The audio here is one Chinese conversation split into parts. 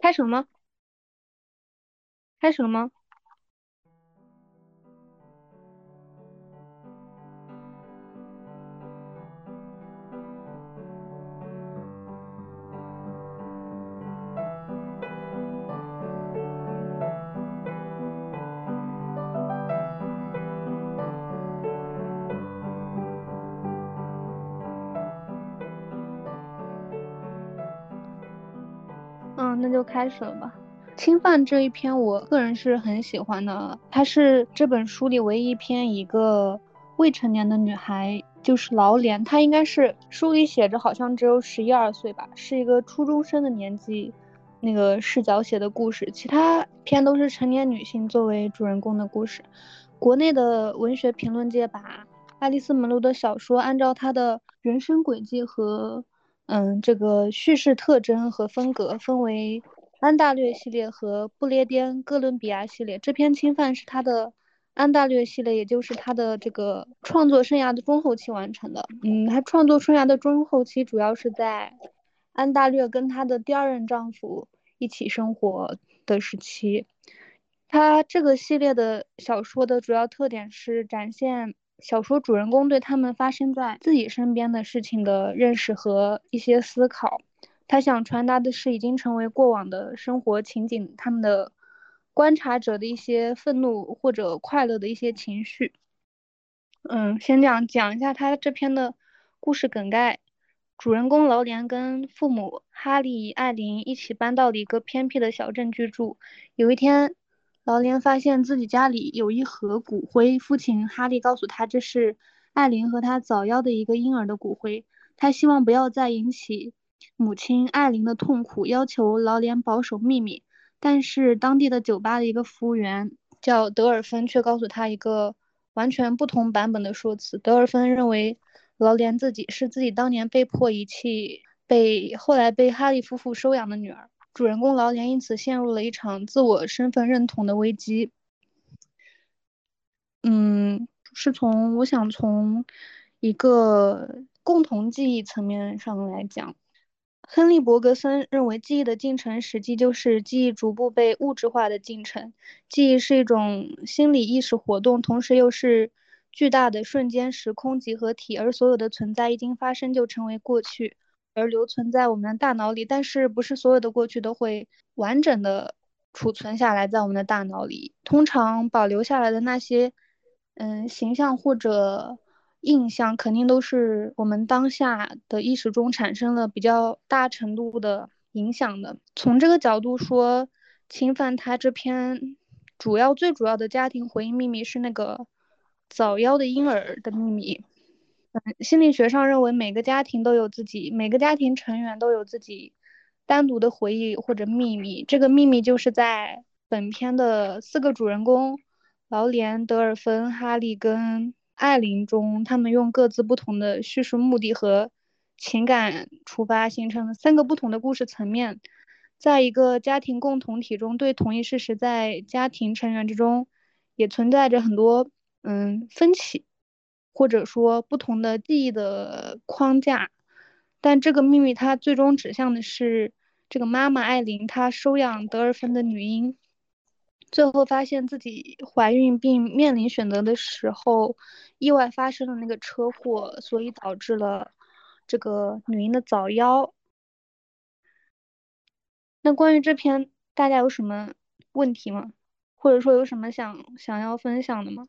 开始了吗？开始了吗？那就开始了吧。侵犯这一篇，我个人是很喜欢的。它是这本书里唯一一篇一个未成年的女孩，就是老脸，她应该是书里写着好像只有十一二岁吧，是一个初中生的年纪，那个视角写的故事。其他篇都是成年女性作为主人公的故事。国内的文学评论界把爱丽丝·门罗的小说按照她的人生轨迹和嗯这个叙事特征和风格分为。安大略系列和不列颠哥伦比亚系列，这篇侵犯是他的安大略系列，也就是他的这个创作生涯的中后期完成的。嗯，他创作生涯的中后期主要是在安大略跟他的第二任丈夫一起生活的时期。他这个系列的小说的主要特点是展现小说主人公对他们发生在自己身边的事情的认识和一些思考。他想传达的是已经成为过往的生活情景，他们的观察者的一些愤怒或者快乐的一些情绪。嗯，先讲讲一下他这篇的故事梗概。主人公劳莲跟父母哈利、艾琳一起搬到了一个偏僻的小镇居住。有一天，劳莲发现自己家里有一盒骨灰，父亲哈利告诉他这是艾琳和他早夭的一个婴儿的骨灰。他希望不要再引起。母亲艾琳的痛苦要求劳莲保守秘密，但是当地的酒吧的一个服务员叫德尔芬却告诉他一个完全不同版本的说辞。德尔芬认为劳莲自己是自己当年被迫遗弃、被后来被哈利夫妇收养的女儿。主人公劳莲因此陷入了一场自我身份认同的危机。嗯，是从我想从一个共同记忆层面上来讲。亨利·伯格森认为，记忆的进程实际就是记忆逐步被物质化的进程。记忆是一种心理意识活动，同时又是巨大的瞬间时空集合体，而所有的存在一经发生就成为过去，而留存在我们的大脑里。但是，不是所有的过去都会完整的储存下来在我们的大脑里。通常保留下来的那些，嗯，形象或者。印象肯定都是我们当下的意识中产生了比较大程度的影响的。从这个角度说，侵犯他这篇主要最主要的家庭回忆秘密是那个早夭的婴儿的秘密。心理学上认为每个家庭都有自己，每个家庭成员都有自己单独的回忆或者秘密。这个秘密就是在本片的四个主人公劳连、德尔芬、哈利跟。艾琳中，他们用各自不同的叙述目的和情感出发，形成了三个不同的故事层面。在一个家庭共同体中，对同一事实，在家庭成员之中也存在着很多嗯分歧，或者说不同的记忆的框架。但这个秘密，它最终指向的是这个妈妈艾琳，她收养德尔芬的女婴。最后发现自己怀孕并面临选择的时候，意外发生了那个车祸，所以导致了这个女婴的早夭。那关于这篇，大家有什么问题吗？或者说有什么想想要分享的吗？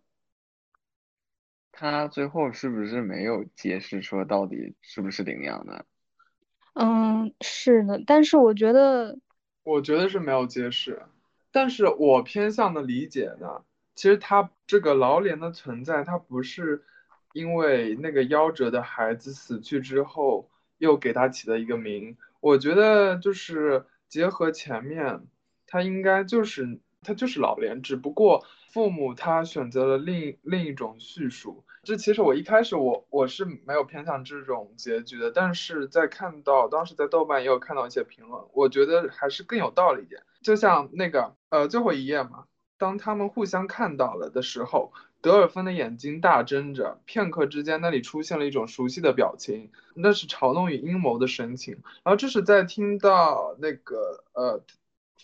他最后是不是没有解释说到底是不是领养的？嗯，是的，但是我觉得，我觉得是没有解释。但是我偏向的理解呢，其实他这个劳莲的存在，他不是因为那个夭折的孩子死去之后又给他起的一个名。我觉得就是结合前面，他应该就是他就是老莲，只不过父母他选择了另另一种叙述。这其实我一开始我我是没有偏向这种结局的，但是在看到当时在豆瓣也有看到一些评论，我觉得还是更有道理一点。就像那个呃最后一页嘛，当他们互相看到了的时候，德尔芬的眼睛大睁着，片刻之间那里出现了一种熟悉的表情，那是嘲弄与阴谋的神情。然后这是在听到那个呃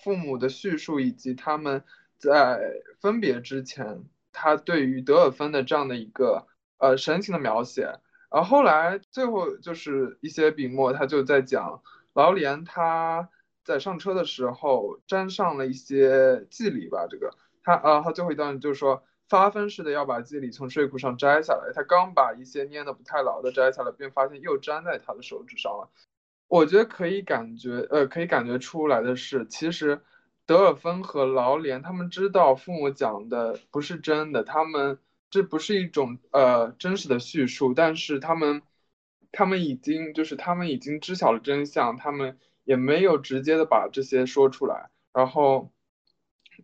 父母的叙述以及他们在分别之前，他对于德尔芬的这样的一个呃神情的描写，然后来最后就是一些笔墨，他就在讲劳连他在上车的时候沾上了一些薊梨吧，这个他啊他最后一段就是说发疯似的要把薊梨从睡裤上摘下来，他刚把一些粘的不太牢的摘下来，便发现又粘在他的手指上了。我觉得可以感觉，呃，可以感觉出来的是，其实德尔芬和劳连他们知道父母讲的不是真的，他们这不是一种呃真实的叙述，但是他们他们已经就是他们已经知晓了真相，他们也没有直接的把这些说出来，然后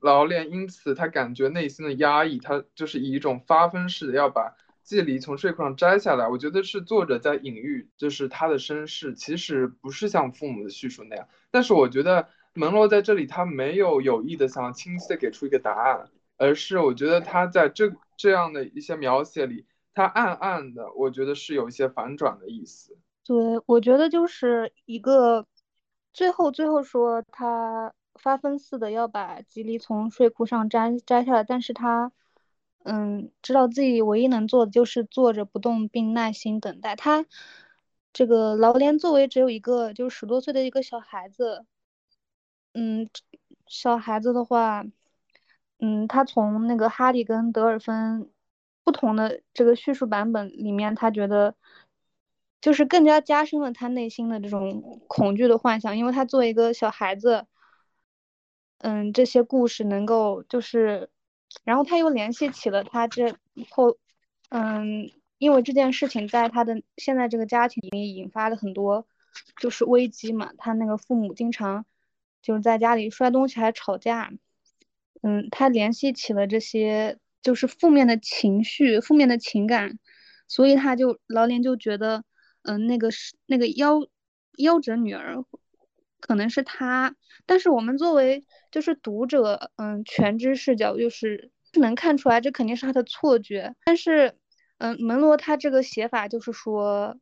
劳连因此他感觉内心的压抑，他就是以一种发疯似的要把。薊梨从睡裤上摘下来，我觉得是作者在隐喻，就是他的身世其实不是像父母的叙述那样。但是我觉得门罗在这里他没有有意的想要清晰的给出一个答案，而是我觉得他在这这样的一些描写里，他暗暗的，我觉得是有一些反转的意思。对，我觉得就是一个最后最后说他发疯似的要把吉利从睡裤上摘摘下来，但是他。嗯，知道自己唯一能做的就是坐着不动，并耐心等待。他这个劳连作为只有一个，就十多岁的一个小孩子，嗯，小孩子的话，嗯，他从那个哈利跟德尔芬不同的这个叙述版本里面，他觉得就是更加加深了他内心的这种恐惧的幻想，因为他作为一个小孩子，嗯，这些故事能够就是。然后他又联系起了他这后，嗯，因为这件事情在他的现在这个家庭里引发了很多就是危机嘛。他那个父母经常就是在家里摔东西还吵架，嗯，他联系起了这些就是负面的情绪、负面的情感，所以他就老连就觉得，嗯，那个是那个夭夭折女儿。可能是他，但是我们作为就是读者，嗯，全知视角就是能看出来，这肯定是他的错觉。但是，嗯，门罗他这个写法就是说，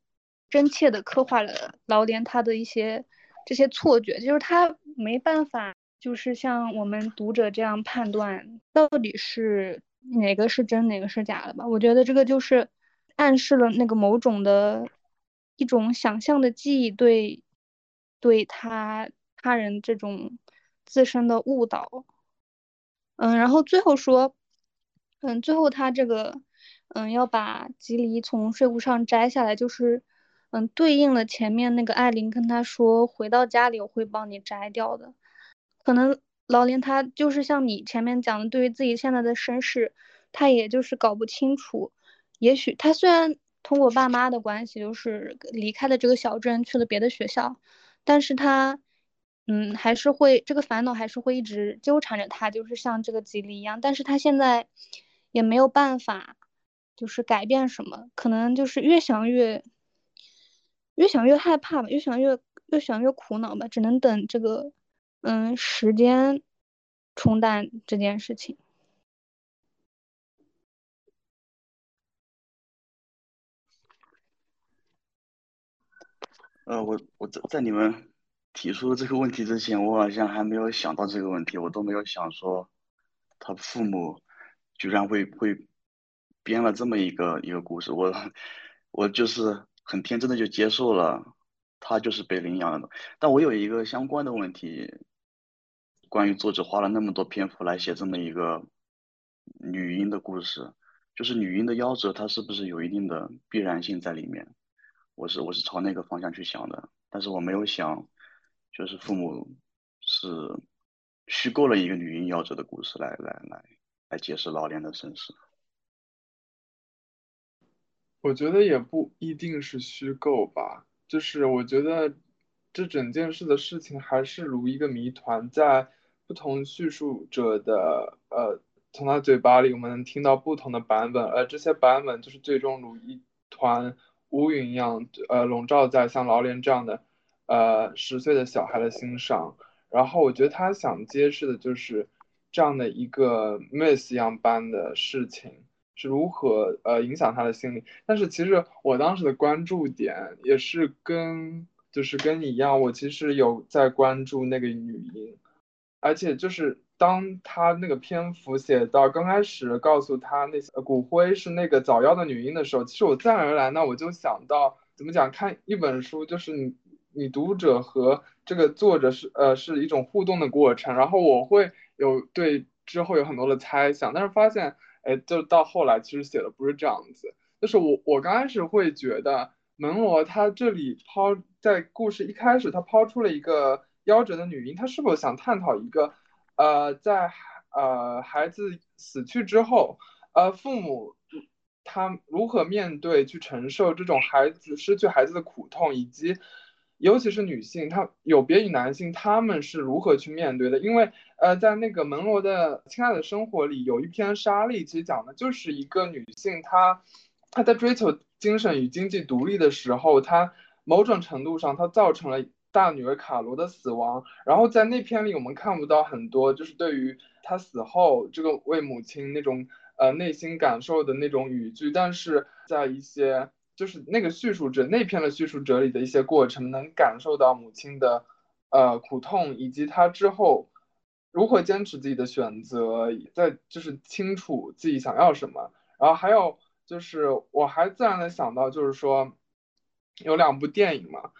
真切的刻画了劳连他的一些这些错觉，就是他没办法，就是像我们读者这样判断到底是哪个是真，哪个是假的吧。我觉得这个就是暗示了那个某种的一种想象的记忆对。对他他人这种自身的误导，嗯，然后最后说，嗯，最后他这个，嗯，要把吉梨从睡裤上摘下来，就是，嗯，对应了前面那个艾琳跟他说，回到家里我会帮你摘掉的。可能老林他就是像你前面讲的，对于自己现在的身世，他也就是搞不清楚。也许他虽然通过爸妈的关系，就是离开了这个小镇，去了别的学校。但是他，嗯，还是会这个烦恼还是会一直纠缠着他，就是像这个吉利一样。但是他现在也没有办法，就是改变什么，可能就是越想越，越想越害怕吧，越想越越想越苦恼吧，只能等这个，嗯，时间冲淡这件事情。呃，我我在在你们提出这个问题之前，我好像还没有想到这个问题，我都没有想说他父母居然会会编了这么一个一个故事，我我就是很天真的就接受了他就是被领养的。但我有一个相关的问题，关于作者花了那么多篇幅来写这么一个女婴的故事，就是女婴的夭折，它是不是有一定的必然性在里面？我是我是朝那个方向去想的，但是我没有想，就是父母是虚构了一个女婴夭折的故事来来来来解释老年的身世。我觉得也不一定是虚构吧，就是我觉得这整件事的事情还是如一个谜团，在不同叙述者的呃从他嘴巴里，我们能听到不同的版本，而这些版本就是最终如一团。乌云一样，呃，笼罩在像劳连这样的，呃，十岁的小孩的心上。然后我觉得他想揭示的就是这样的一个 miss 一样般的事情是如何呃影响他的心理。但是其实我当时的关注点也是跟就是跟你一样，我其实有在关注那个女婴。而且就是当他那个篇幅写到刚开始告诉他那些骨灰是那个早夭的女婴的时候，其实我自然而然呢，我就想到怎么讲，看一本书就是你你读者和这个作者是呃是一种互动的过程，然后我会有对之后有很多的猜想，但是发现哎，就到后来其实写的不是这样子，就是我我刚开始会觉得门罗他这里抛在故事一开始他抛出了一个。夭折的女婴，她是否想探讨一个，呃，在呃孩子死去之后，呃父母他如何面对去承受这种孩子失去孩子的苦痛，以及尤其是女性，她有别于男性，他们是如何去面对的？因为呃，在那个门罗的《亲爱的生活》里，有一篇沙莉，其实讲的就是一个女性，她她在追求精神与经济独立的时候，她某种程度上她造成了。大女儿卡罗的死亡，然后在那篇里我们看不到很多，就是对于她死后这个为母亲那种呃内心感受的那种语句，但是在一些就是那个叙述者那篇的叙述者里的一些过程，能感受到母亲的呃苦痛，以及她之后如何坚持自己的选择，在就是清楚自己想要什么。然后还有就是我还自然的想到就是说有两部电影嘛。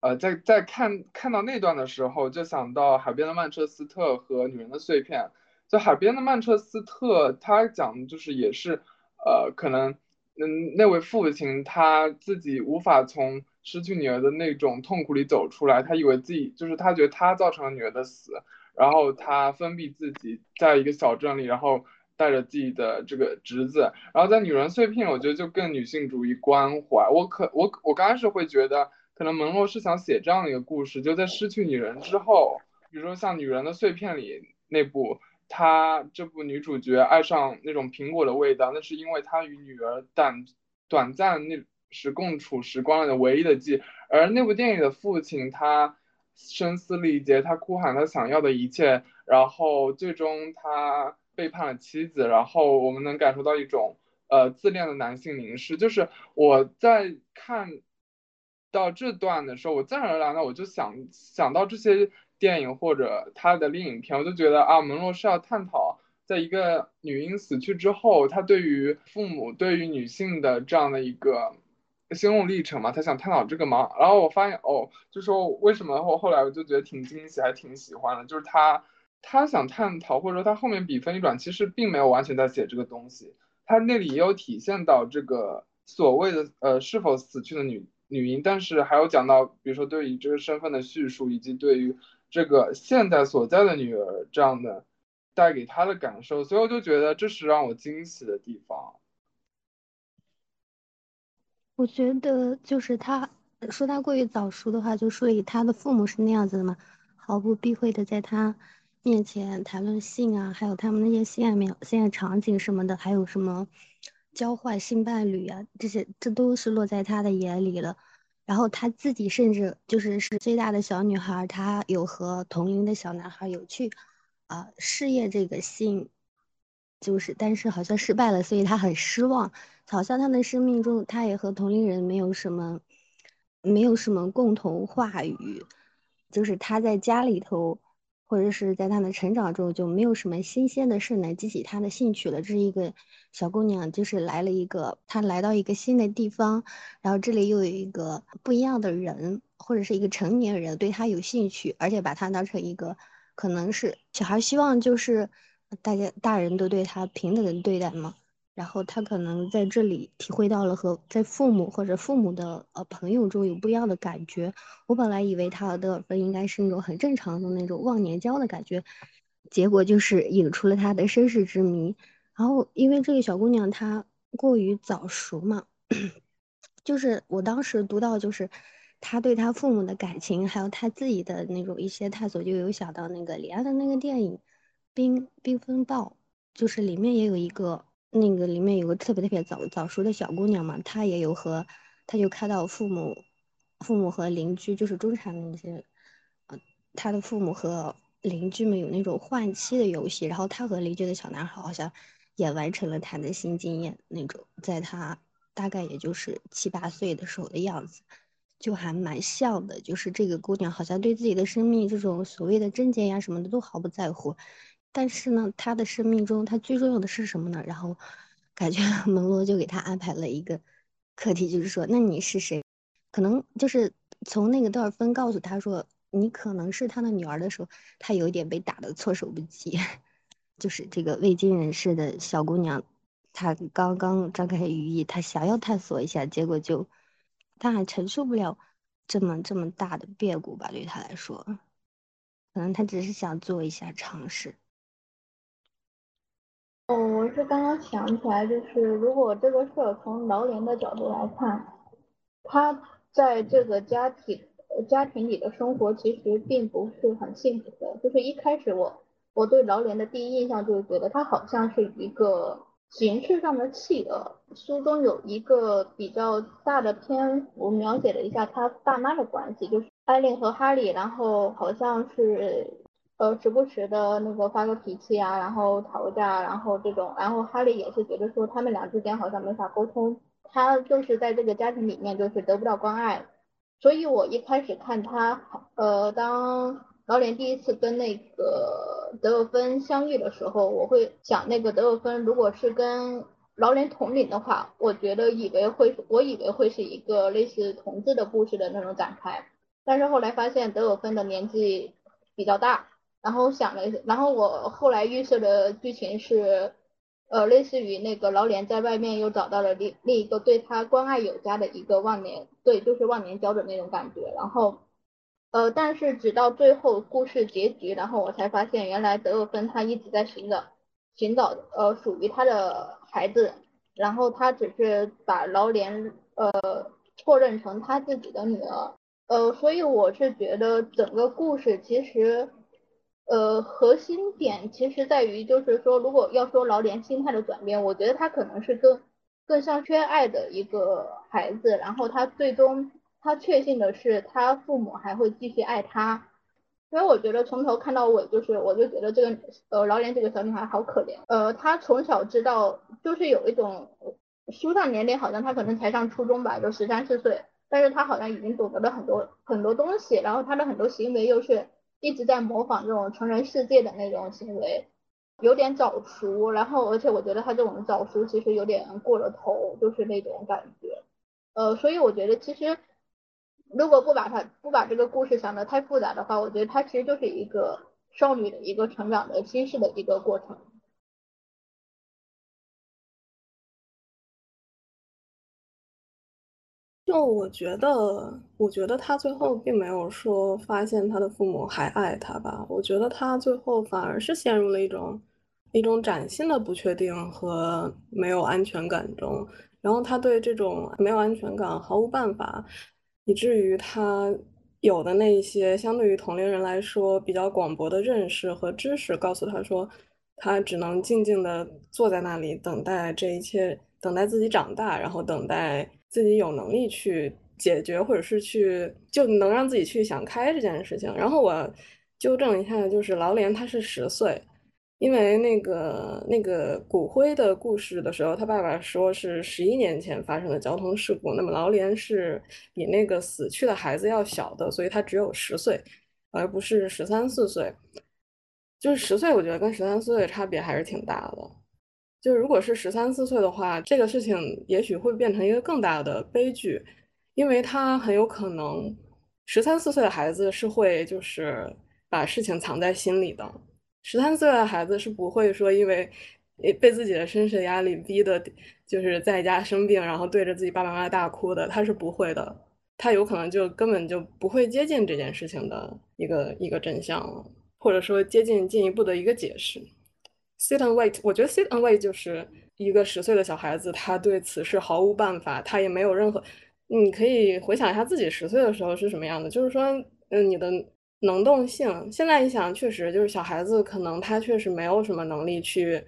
呃，在在看看到那段的时候，就想到《海边的曼彻斯特》和《女人的碎片》。就《海边的曼彻斯特》，他讲的就是也是，呃，可能，嗯，那位父亲他自己无法从失去女儿的那种痛苦里走出来，他以为自己就是他觉得他造成了女儿的死，然后他封闭自己在一个小镇里，然后带着自己的这个侄子。然后在《女人碎片》，我觉得就更女性主义关怀。我可我我刚开始会觉得。可能门罗是想写这样的一个故事，就在失去女人之后，比如说像《女人的碎片》里那部，她这部女主角爱上那种苹果的味道，那是因为她与女儿短短暂那时共处时光的唯一的记忆。而那部电影的父亲，他声嘶力竭，他哭喊他想要的一切，然后最终他背叛了妻子，然后我们能感受到一种呃自恋的男性凝视。就是我在看。到这段的时候，我自然而然的我就想想到这些电影或者他的另影片，我就觉得啊，门罗是要探讨，在一个女婴死去之后，他对于父母、对于女性的这样的一个心路历程嘛，他想探讨这个嘛。然后我发现哦，就说为什么后后来我就觉得挺惊喜，还挺喜欢的，就是他他想探讨，或者说他后面笔锋一转，其实并没有完全在写这个东西，他那里也有体现到这个所谓的呃是否死去的女。女婴，但是还有讲到，比如说对于这个身份的叙述，以及对于这个现在所在的女儿这样的带给他的感受，所以我就觉得这是让我惊喜的地方。我觉得就是他说他过于早熟的话，就说以他的父母是那样子的嘛，毫不避讳的在他面前谈论性啊，还有他们那些性爱描性爱场景什么的，还有什么。交换性伴侣啊，这些这都是落在他的眼里了。然后他自己甚至就是是最大的小女孩，她有和同龄的小男孩有去啊试验这个性，就是但是好像失败了，所以他很失望。好像他的生命中，他也和同龄人没有什么没有什么共同话语，就是他在家里头。或者是在他的成长中就没有什么新鲜的事能激起他的兴趣了。这是一个小姑娘，就是来了一个，她来到一个新的地方，然后这里又有一个不一样的人，或者是一个成年人对她有兴趣，而且把她当成一个可能是小孩，希望就是大家大人都对她平等的对待嘛。然后他可能在这里体会到了和在父母或者父母的呃朋友中有不一样的感觉。我本来以为他和德尔芬应该是那种很正常的那种忘年交的感觉，结果就是引出了他的身世之谜。然后因为这个小姑娘她过于早熟嘛，就是我当时读到就是他对他父母的感情，还有他自己的那种一些探索，就有想到那个李安的那个电影《冰冰风暴》，就是里面也有一个。那个里面有个特别特别早早熟的小姑娘嘛，她也有和，她就看到父母，父母和邻居就是中产的那些，呃，她的父母和邻居们有那种换妻的游戏，然后她和邻居的小男孩好像也完成了他的新经验那种，在他大概也就是七八岁的时候的样子，就还蛮像的，就是这个姑娘好像对自己的生命这种所谓的贞洁呀什么的都毫不在乎，但是呢，他的生命中他最重要的是什么呢？然后感觉 门罗就给他安排了一个课题，就是说，那你是谁？可能就是从那个德尔芬告诉他说你可能是他的女儿的时候，他有一点被打的措手不及，就是这个未经人事的小姑娘，她刚刚张开羽翼，她想要探索一下，结果就。她还承受不了这么这么大的变故吧？对他来说，可能他只是想做一下尝试。哦，我是刚刚想起来，就是如果这个事儿从劳莲的角度来看，他在这个家庭家庭里的生活其实并不是很幸福的。就是一开始我我对劳莲的第一印象就是觉得他好像是一个。形式上的企鹅，书中有一个比较大的篇幅描写了一下他爸妈的关系，就是艾琳和哈利，然后好像是呃时不时的那个发个脾气啊，然后吵个架，然后这种，然后哈利也是觉得说他们俩之间好像没法沟通，他就是在这个家庭里面就是得不到关爱，所以我一开始看他呃当。劳莲第一次跟那个德尔芬相遇的时候，我会想，那个德尔芬如果是跟劳莲同龄的话，我觉得以为会，我以为会是一个类似同志的故事的那种展开。但是后来发现德尔芬的年纪比较大，然后想了，然后我后来预设的剧情是，呃，类似于那个劳莲在外面又找到了另另一个对他关爱有加的一个忘年，对，就是忘年交的那种感觉，然后。呃，但是直到最后故事结局，然后我才发现，原来德尔芬他一直在寻找寻找呃属于他的孩子，然后他只是把劳莲呃错认成他自己的女儿，呃，所以我是觉得整个故事其实呃核心点其实在于，就是说如果要说劳莲心态的转变，我觉得他可能是更更像缺爱的一个孩子，然后他最终。他确信的是，他父母还会继续爱他，所以我觉得从头看到尾，就是我就觉得这个呃劳莲这个小女孩好可怜。呃，她从小知道，就是有一种书上年龄好像她可能才上初中吧，就十三四岁，但是她好像已经懂得了很多很多东西，然后她的很多行为又是一直在模仿这种成人世界的那种行为，有点早熟。然后而且我觉得他这种早熟其实有点过了头，就是那种感觉。呃，所以我觉得其实。如果不把他不把这个故事想得太复杂的话，我觉得他其实就是一个少女的一个成长的心事的一个过程。就我觉得，我觉得他最后并没有说发现他的父母还爱他吧。我觉得他最后反而是陷入了一种一种崭新的不确定和没有安全感中，然后他对这种没有安全感毫无办法。以至于他有的那一些相对于同龄人来说比较广博的认识和知识，告诉他说，他只能静静的坐在那里等待这一切，等待自己长大，然后等待自己有能力去解决，或者是去就能让自己去想开这件事情。然后我纠正一下，就是劳莲他是十岁。因为那个那个骨灰的故事的时候，他爸爸说是十一年前发生的交通事故。那么劳莲是比那个死去的孩子要小的，所以他只有十岁，而不是十三四岁。就是十岁，我觉得跟十三四岁差别还是挺大的。就如果是十三四岁的话，这个事情也许会变成一个更大的悲剧，因为他很有可能十三四岁的孩子是会就是把事情藏在心里的。十三岁的孩子是不会说因为被自己的身世压力逼的，就是在家生病，然后对着自己爸爸妈妈大哭的，他是不会的。他有可能就根本就不会接近这件事情的一个一个真相，或者说接近进一步的一个解释。Sit and wait，我觉得 sit and wait 就是一个十岁的小孩子，他对此事毫无办法，他也没有任何。你可以回想一下自己十岁的时候是什么样的，就是说，嗯，你的。能动性，现在一想，确实就是小孩子，可能他确实没有什么能力去，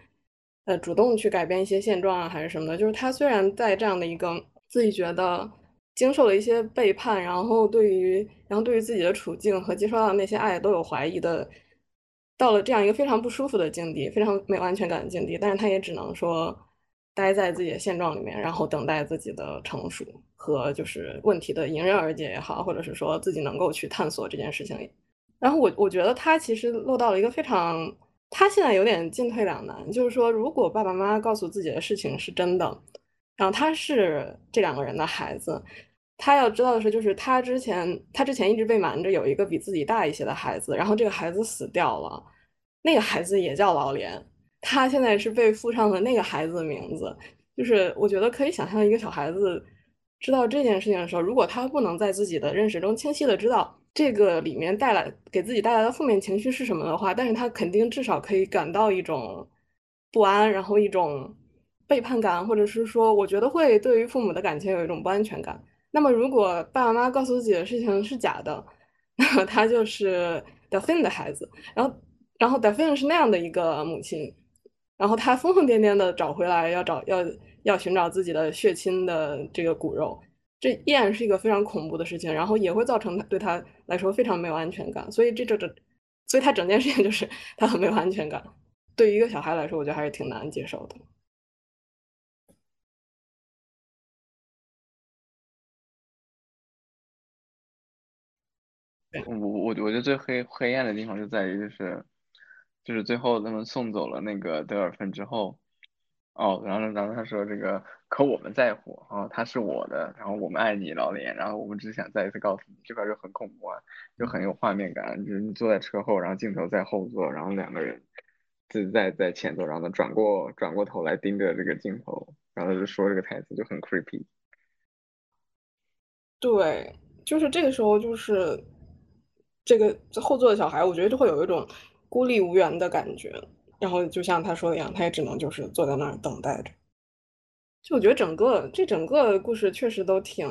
呃，主动去改变一些现状啊，还是什么的。就是他虽然在这样的一个自己觉得经受了一些背叛，然后对于，然后对于自己的处境和接收到的那些爱都有怀疑的，到了这样一个非常不舒服的境地，非常没有安全感的境地，但是他也只能说，待在自己的现状里面，然后等待自己的成熟和就是问题的迎刃而解也好，或者是说自己能够去探索这件事情。然后我我觉得他其实落到了一个非常，他现在有点进退两难，就是说如果爸爸妈妈告诉自己的事情是真的，然后他是这两个人的孩子，他要知道的是，就是他之前他之前一直被瞒着有一个比自己大一些的孩子，然后这个孩子死掉了，那个孩子也叫老连。他现在是被附上了那个孩子的名字，就是我觉得可以想象，一个小孩子知道这件事情的时候，如果他不能在自己的认识中清晰的知道这个里面带来给自己带来的负面情绪是什么的话，但是他肯定至少可以感到一种不安，然后一种背叛感，或者是说，我觉得会对于父母的感情有一种不安全感。那么，如果爸爸妈妈告诉自己的事情是假的，那 么他就是 Delphine 的孩子，然后，然后 Delphine 是那样的一个母亲。然后他疯疯癫癫的找回来，要找要要寻找自己的血亲的这个骨肉，这依然是一个非常恐怖的事情，然后也会造成他对他来说非常没有安全感。所以这这这，所以他整件事情就是他很没有安全感。对于一个小孩来说，我觉得还是挺难接受的。我我我觉得最黑黑暗的地方就在于就是。就是最后他们送走了那个德尔芬之后，哦，然后然后他说这个可我们在乎啊，他是我的，然后我们爱你老脸，然后我们只想再一次告诉你，这块就很恐怖啊，就很有画面感，就是你坐在车后，然后镜头在后座，然后两个人自己在在前座，然后他转过转过头来盯着这个镜头，然后他就说这个台词就很 creepy。对，就是这个时候就是这个后座的小孩，我觉得就会有一种。孤立无援的感觉，然后就像他说的一样，他也只能就是坐在那儿等待着。就我觉得整个这整个故事确实都挺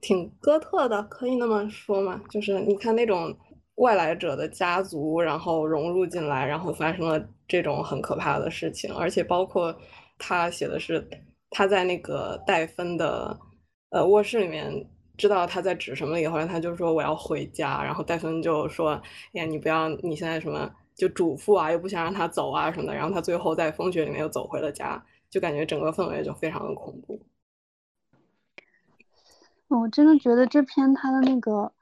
挺哥特的，可以那么说吗？就是你看那种外来者的家族，然后融入进来，然后发生了这种很可怕的事情，而且包括他写的是他在那个戴芬的呃卧室里面。知道他在指什么以后，他就说我要回家，然后戴芬就说：“哎呀，你不要，你现在什么就嘱咐啊，又不想让他走啊什么的。”然后他最后在风雪里面又走回了家，就感觉整个氛围就非常的恐怖。我真的觉得这篇他的那个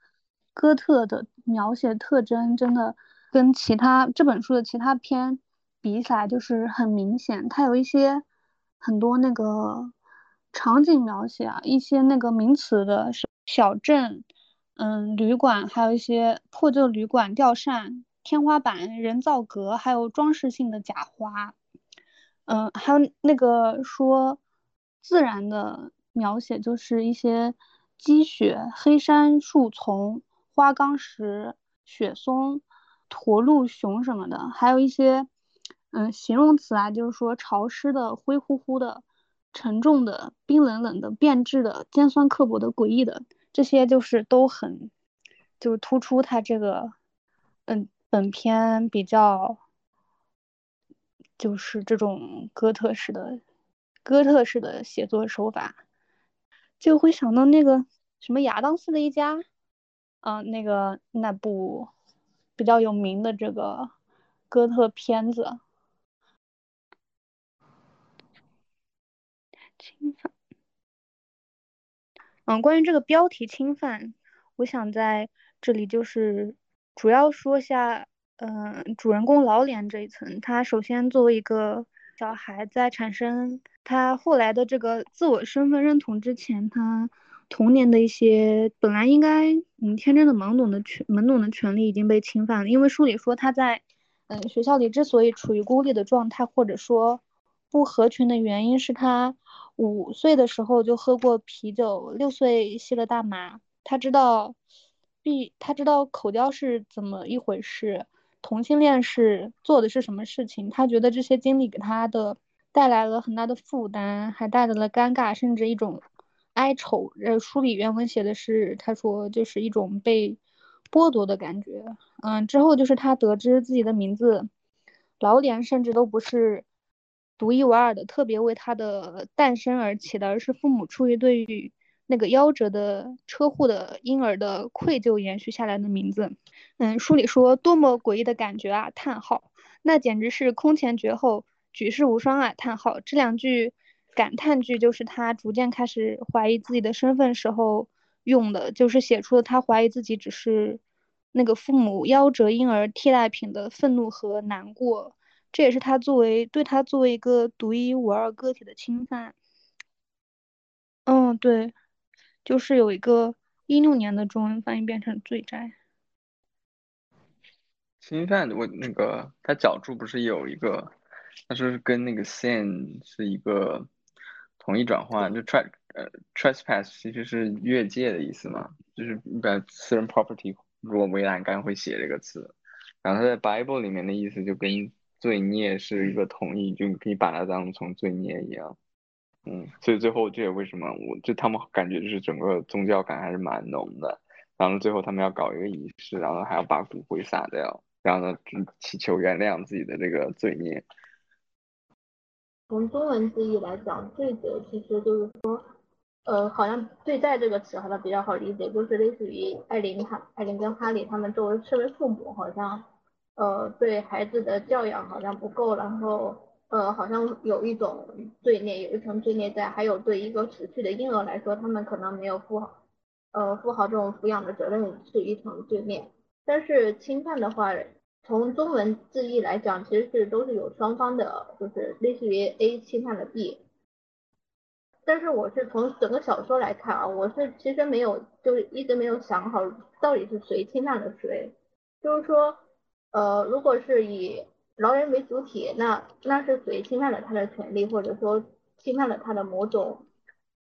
哥特的描写特征，真的跟其他这本书的其他篇比起来，就是很明显。他有一些很多那个。场景描写啊，一些那个名词的小镇，嗯，旅馆，还有一些破旧旅馆、吊扇、天花板、人造革，还有装饰性的假花，嗯，还有那个说自然的描写，就是一些积雪、黑山树丛、花岗石、雪松、驼鹿熊什么的，还有一些嗯形容词啊，就是说潮湿的、灰乎乎的。沉重的、冰冷冷的、变质的、尖酸刻薄的、诡异的，这些就是都很，就是突出他这个，嗯，本片比较，就是这种哥特式的、哥特式的写作手法，就会想到那个什么亚当斯的一家，啊，那个那部比较有名的这个哥特片子。侵犯，嗯，关于这个标题侵犯，我想在这里就是主要说下，嗯，主人公老脸这一层，他首先作为一个小孩，在产生他后来的这个自我身份认同之前，他童年的一些本来应该嗯天真的懵懂的权懵懂的权利已经被侵犯了，因为书里说他在嗯学校里之所以处于孤立的状态，或者说不合群的原因是他。五岁的时候就喝过啤酒，六岁吸了大麻。他知道，必他知道口交是怎么一回事，同性恋是做的是什么事情。他觉得这些经历给他的带来了很大的负担，还带来了尴尬，甚至一种哀愁。呃，书里原文写的是，他说就是一种被剥夺的感觉。嗯，之后就是他得知自己的名字老脸，甚至都不是。独一无二的，特别为他的诞生而起的，而是父母出于对于那个夭折的车祸的婴儿的愧疚延续下来的名字。嗯，书里说多么诡异的感觉啊！叹号，那简直是空前绝后，举世无双啊！叹号，这两句感叹句，就是他逐渐开始怀疑自己的身份时候用的，就是写出了他怀疑自己只是那个父母夭折婴儿替代品的愤怒和难过。这也是他作为对他作为一个独一无二个体的侵犯。嗯，对，就是有一个一六年的中文翻译变成罪债。侵犯我那个他脚注不是有一个，他说是跟那个 sin 是一个同义转换，就 tra 呃 trespass 其实是越界的意思嘛，就是一般私人 property 如果围栏杆会写这个词，然后他在 Bible 里面的意思就跟罪孽是一个同义，就你可以把它当成罪孽一样，嗯，所以最后这也为什么我就他们感觉就是整个宗教感还是蛮浓的，然后最后他们要搞一个仪式，然后还要把骨灰撒掉。然后呢，祈求原谅自己的这个罪孽。从中文字义来讲，罪责其实就是说，呃，好像罪债这个词好像比较好理解，就是类似于艾琳哈艾琳跟哈利他们作为身为父母，好像呃对孩子的教养好像不够，然后呃好像有一种罪孽，有一层罪孽在，还有对一个死去的婴儿来说，他们可能没有负好呃负好这种抚养的责任，是一层罪孽。但是侵犯的话，从中文字义来讲，其实是都是有双方的，就是类似于 A 侵犯了 B。但是我是从整个小说来看啊，我是其实没有，就是一直没有想好到底是谁侵犯了谁。就是说，呃，如果是以劳人为主体，那那是谁侵犯了他的权利，或者说侵犯了他的某种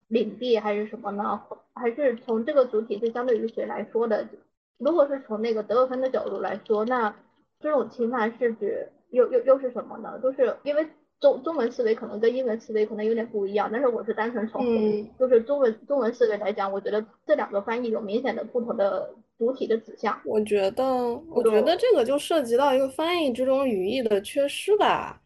领地，还是什么呢？还是从这个主体是相对于谁来说的？如果是从那个德尔芬的角度来说，那这种侵犯是指又又又是什么呢？就是因为中中文思维可能跟英文思维可能有点不一样，但是我是单纯从就是中文中文思维来讲，我觉得这两个翻译有明显的不同的主体的指向。我觉得，我觉得这个就涉及到一个翻译之中语义的缺失吧。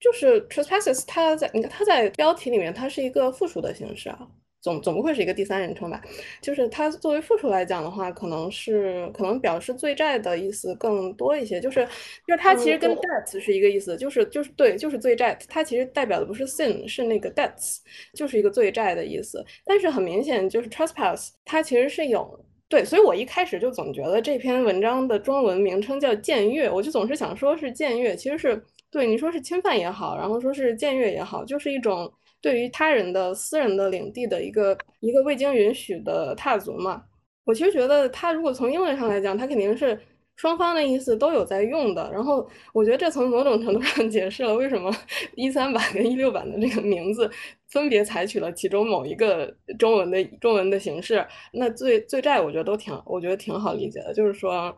就是 trespasses，它在你看它在标题里面，它是一个复数的形式啊。总总不会是一个第三人称吧？就是它作为复数来讲的话，可能是可能表示罪债的意思更多一些。就是就是它其实跟 debt 是一个意思，就是就是对，就是罪债。它其实代表的不是 sin，是那个 debts，就是一个罪债的意思。但是很明显，就是 trespass，它其实是有对，所以我一开始就总觉得这篇文章的中文名称叫僭越，我就总是想说是僭越，其实是对你说是侵犯也好，然后说是僭越也好，就是一种。对于他人的私人的领地的一个一个未经允许的踏足嘛，我其实觉得他如果从英文上来讲，他肯定是双方的意思都有在用的。然后我觉得这从某种程度上解释了为什么 一三版跟一六版的这个名字分别采取了其中某一个中文的中文的形式。那罪罪债我觉得都挺我觉得挺好理解的，就是说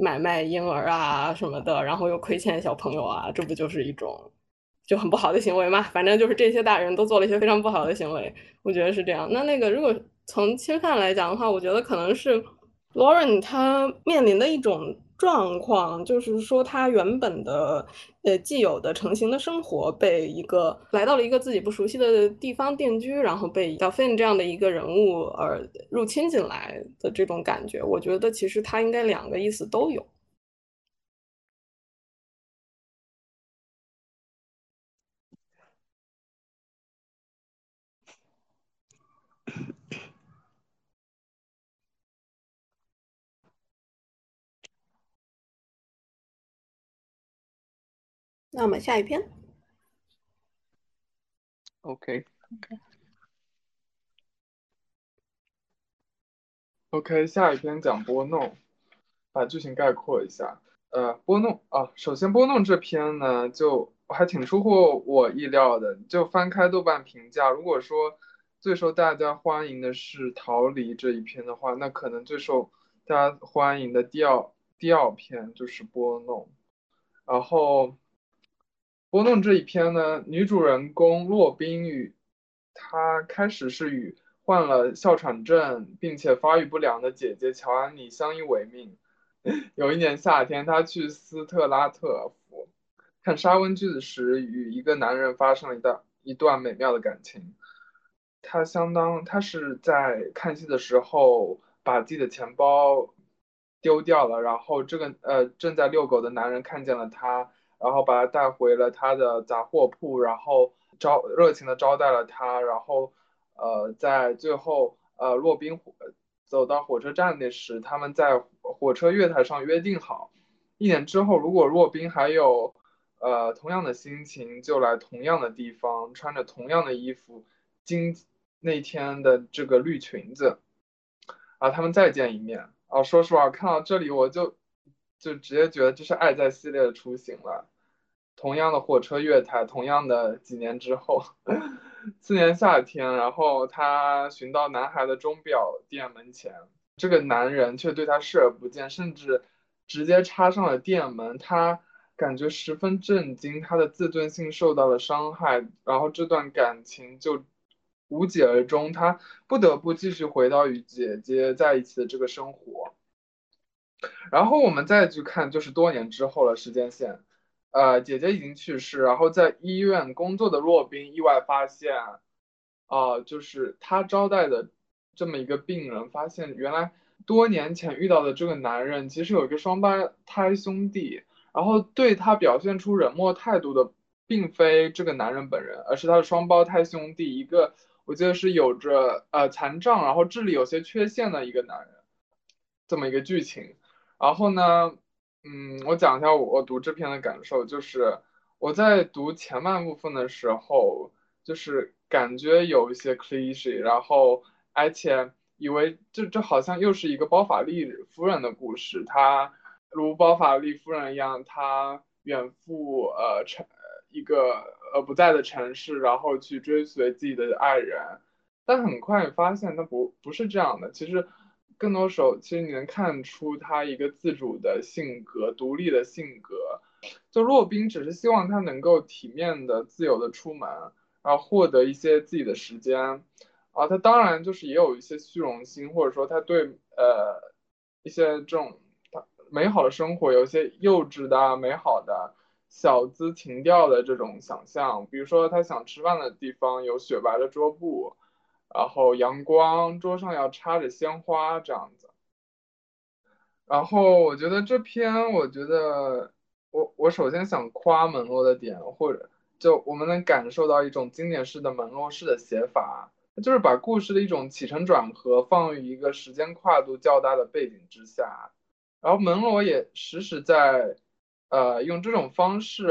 买卖婴儿啊什么的，然后又亏欠小朋友啊，这不就是一种。就很不好的行为嘛，反正就是这些大人都做了一些非常不好的行为，我觉得是这样。那那个如果从侵犯来讲的话，我觉得可能是 Lauren 他面临的一种状况，就是说他原本的呃既有的成型的生活被一个来到了一个自己不熟悉的地方定居，然后被 Delphine 这样的一个人物而入侵进来的这种感觉，我觉得其实他应该两个意思都有。那我们下一篇。OK。OK，下一篇讲波弄，把剧情概括一下。呃，波弄啊，首先波弄这篇呢，就还挺出乎我意料的。就翻开豆瓣评价，如果说最受大家欢迎的是逃离这一篇的话，那可能最受大家欢迎的第二第二篇就是波弄，然后。波动这一篇呢，女主人公洛宾与，她开始是与患了哮喘症并且发育不良的姐姐乔安妮相依为命。有一年夏天，她去斯特拉特福看沙温剧时，与一个男人发生了一段一段美妙的感情。她相当，她是在看戏的时候把自己的钱包丢掉了，然后这个呃正在遛狗的男人看见了她。然后把他带回了他的杂货铺，然后招热情的招待了他，然后呃在最后呃洛宾火走到火车站那时，他们在火车月台上约定好，一年之后如果洛宾还有呃同样的心情，就来同样的地方，穿着同样的衣服，今那天的这个绿裙子，啊他们再见一面。啊，说实话，看到这里我就就直接觉得这是爱在系列的雏形了。同样的火车月台，同样的几年之后，次年夏天，然后他寻到男孩的钟表店门前，这个男人却对他视而不见，甚至直接插上了店门。他感觉十分震惊，他的自尊心受到了伤害，然后这段感情就无疾而终。他不得不继续回到与姐姐在一起的这个生活。然后我们再去看，就是多年之后了，时间线。呃，姐姐已经去世，然后在医院工作的洛宾意外发现，啊，就是他招待的这么一个病人，发现原来多年前遇到的这个男人其实有一个双胞胎兄弟，然后对他表现出冷漠态度的，并非这个男人本人，而是他的双胞胎兄弟，一个我记得是有着呃残障，然后智力有些缺陷的一个男人，这么一个剧情，然后呢？嗯，我讲一下我读这篇的感受，就是我在读前半部分的时候，就是感觉有一些 cliche，然后而且以为这这好像又是一个包法利夫人的故事，她如包法利夫人一样，她远赴呃城一个呃不在的城市，然后去追随自己的爱人，但很快发现他不不是这样的，其实。更多时候，其实你能看出他一个自主的性格、独立的性格。就洛宾只是希望他能够体面的、自由的出门，然后获得一些自己的时间。啊，他当然就是也有一些虚荣心，或者说他对呃一些这种他美好的生活有一些幼稚的、美好的小资情调的这种想象。比如说，他想吃饭的地方有雪白的桌布。然后阳光，桌上要插着鲜花这样子。然后我觉得这篇，我觉得我我首先想夸门罗的点，或者就我们能感受到一种经典式的门罗式的写法，就是把故事的一种起承转合放于一个时间跨度较大的背景之下。然后门罗也时时在呃用这种方式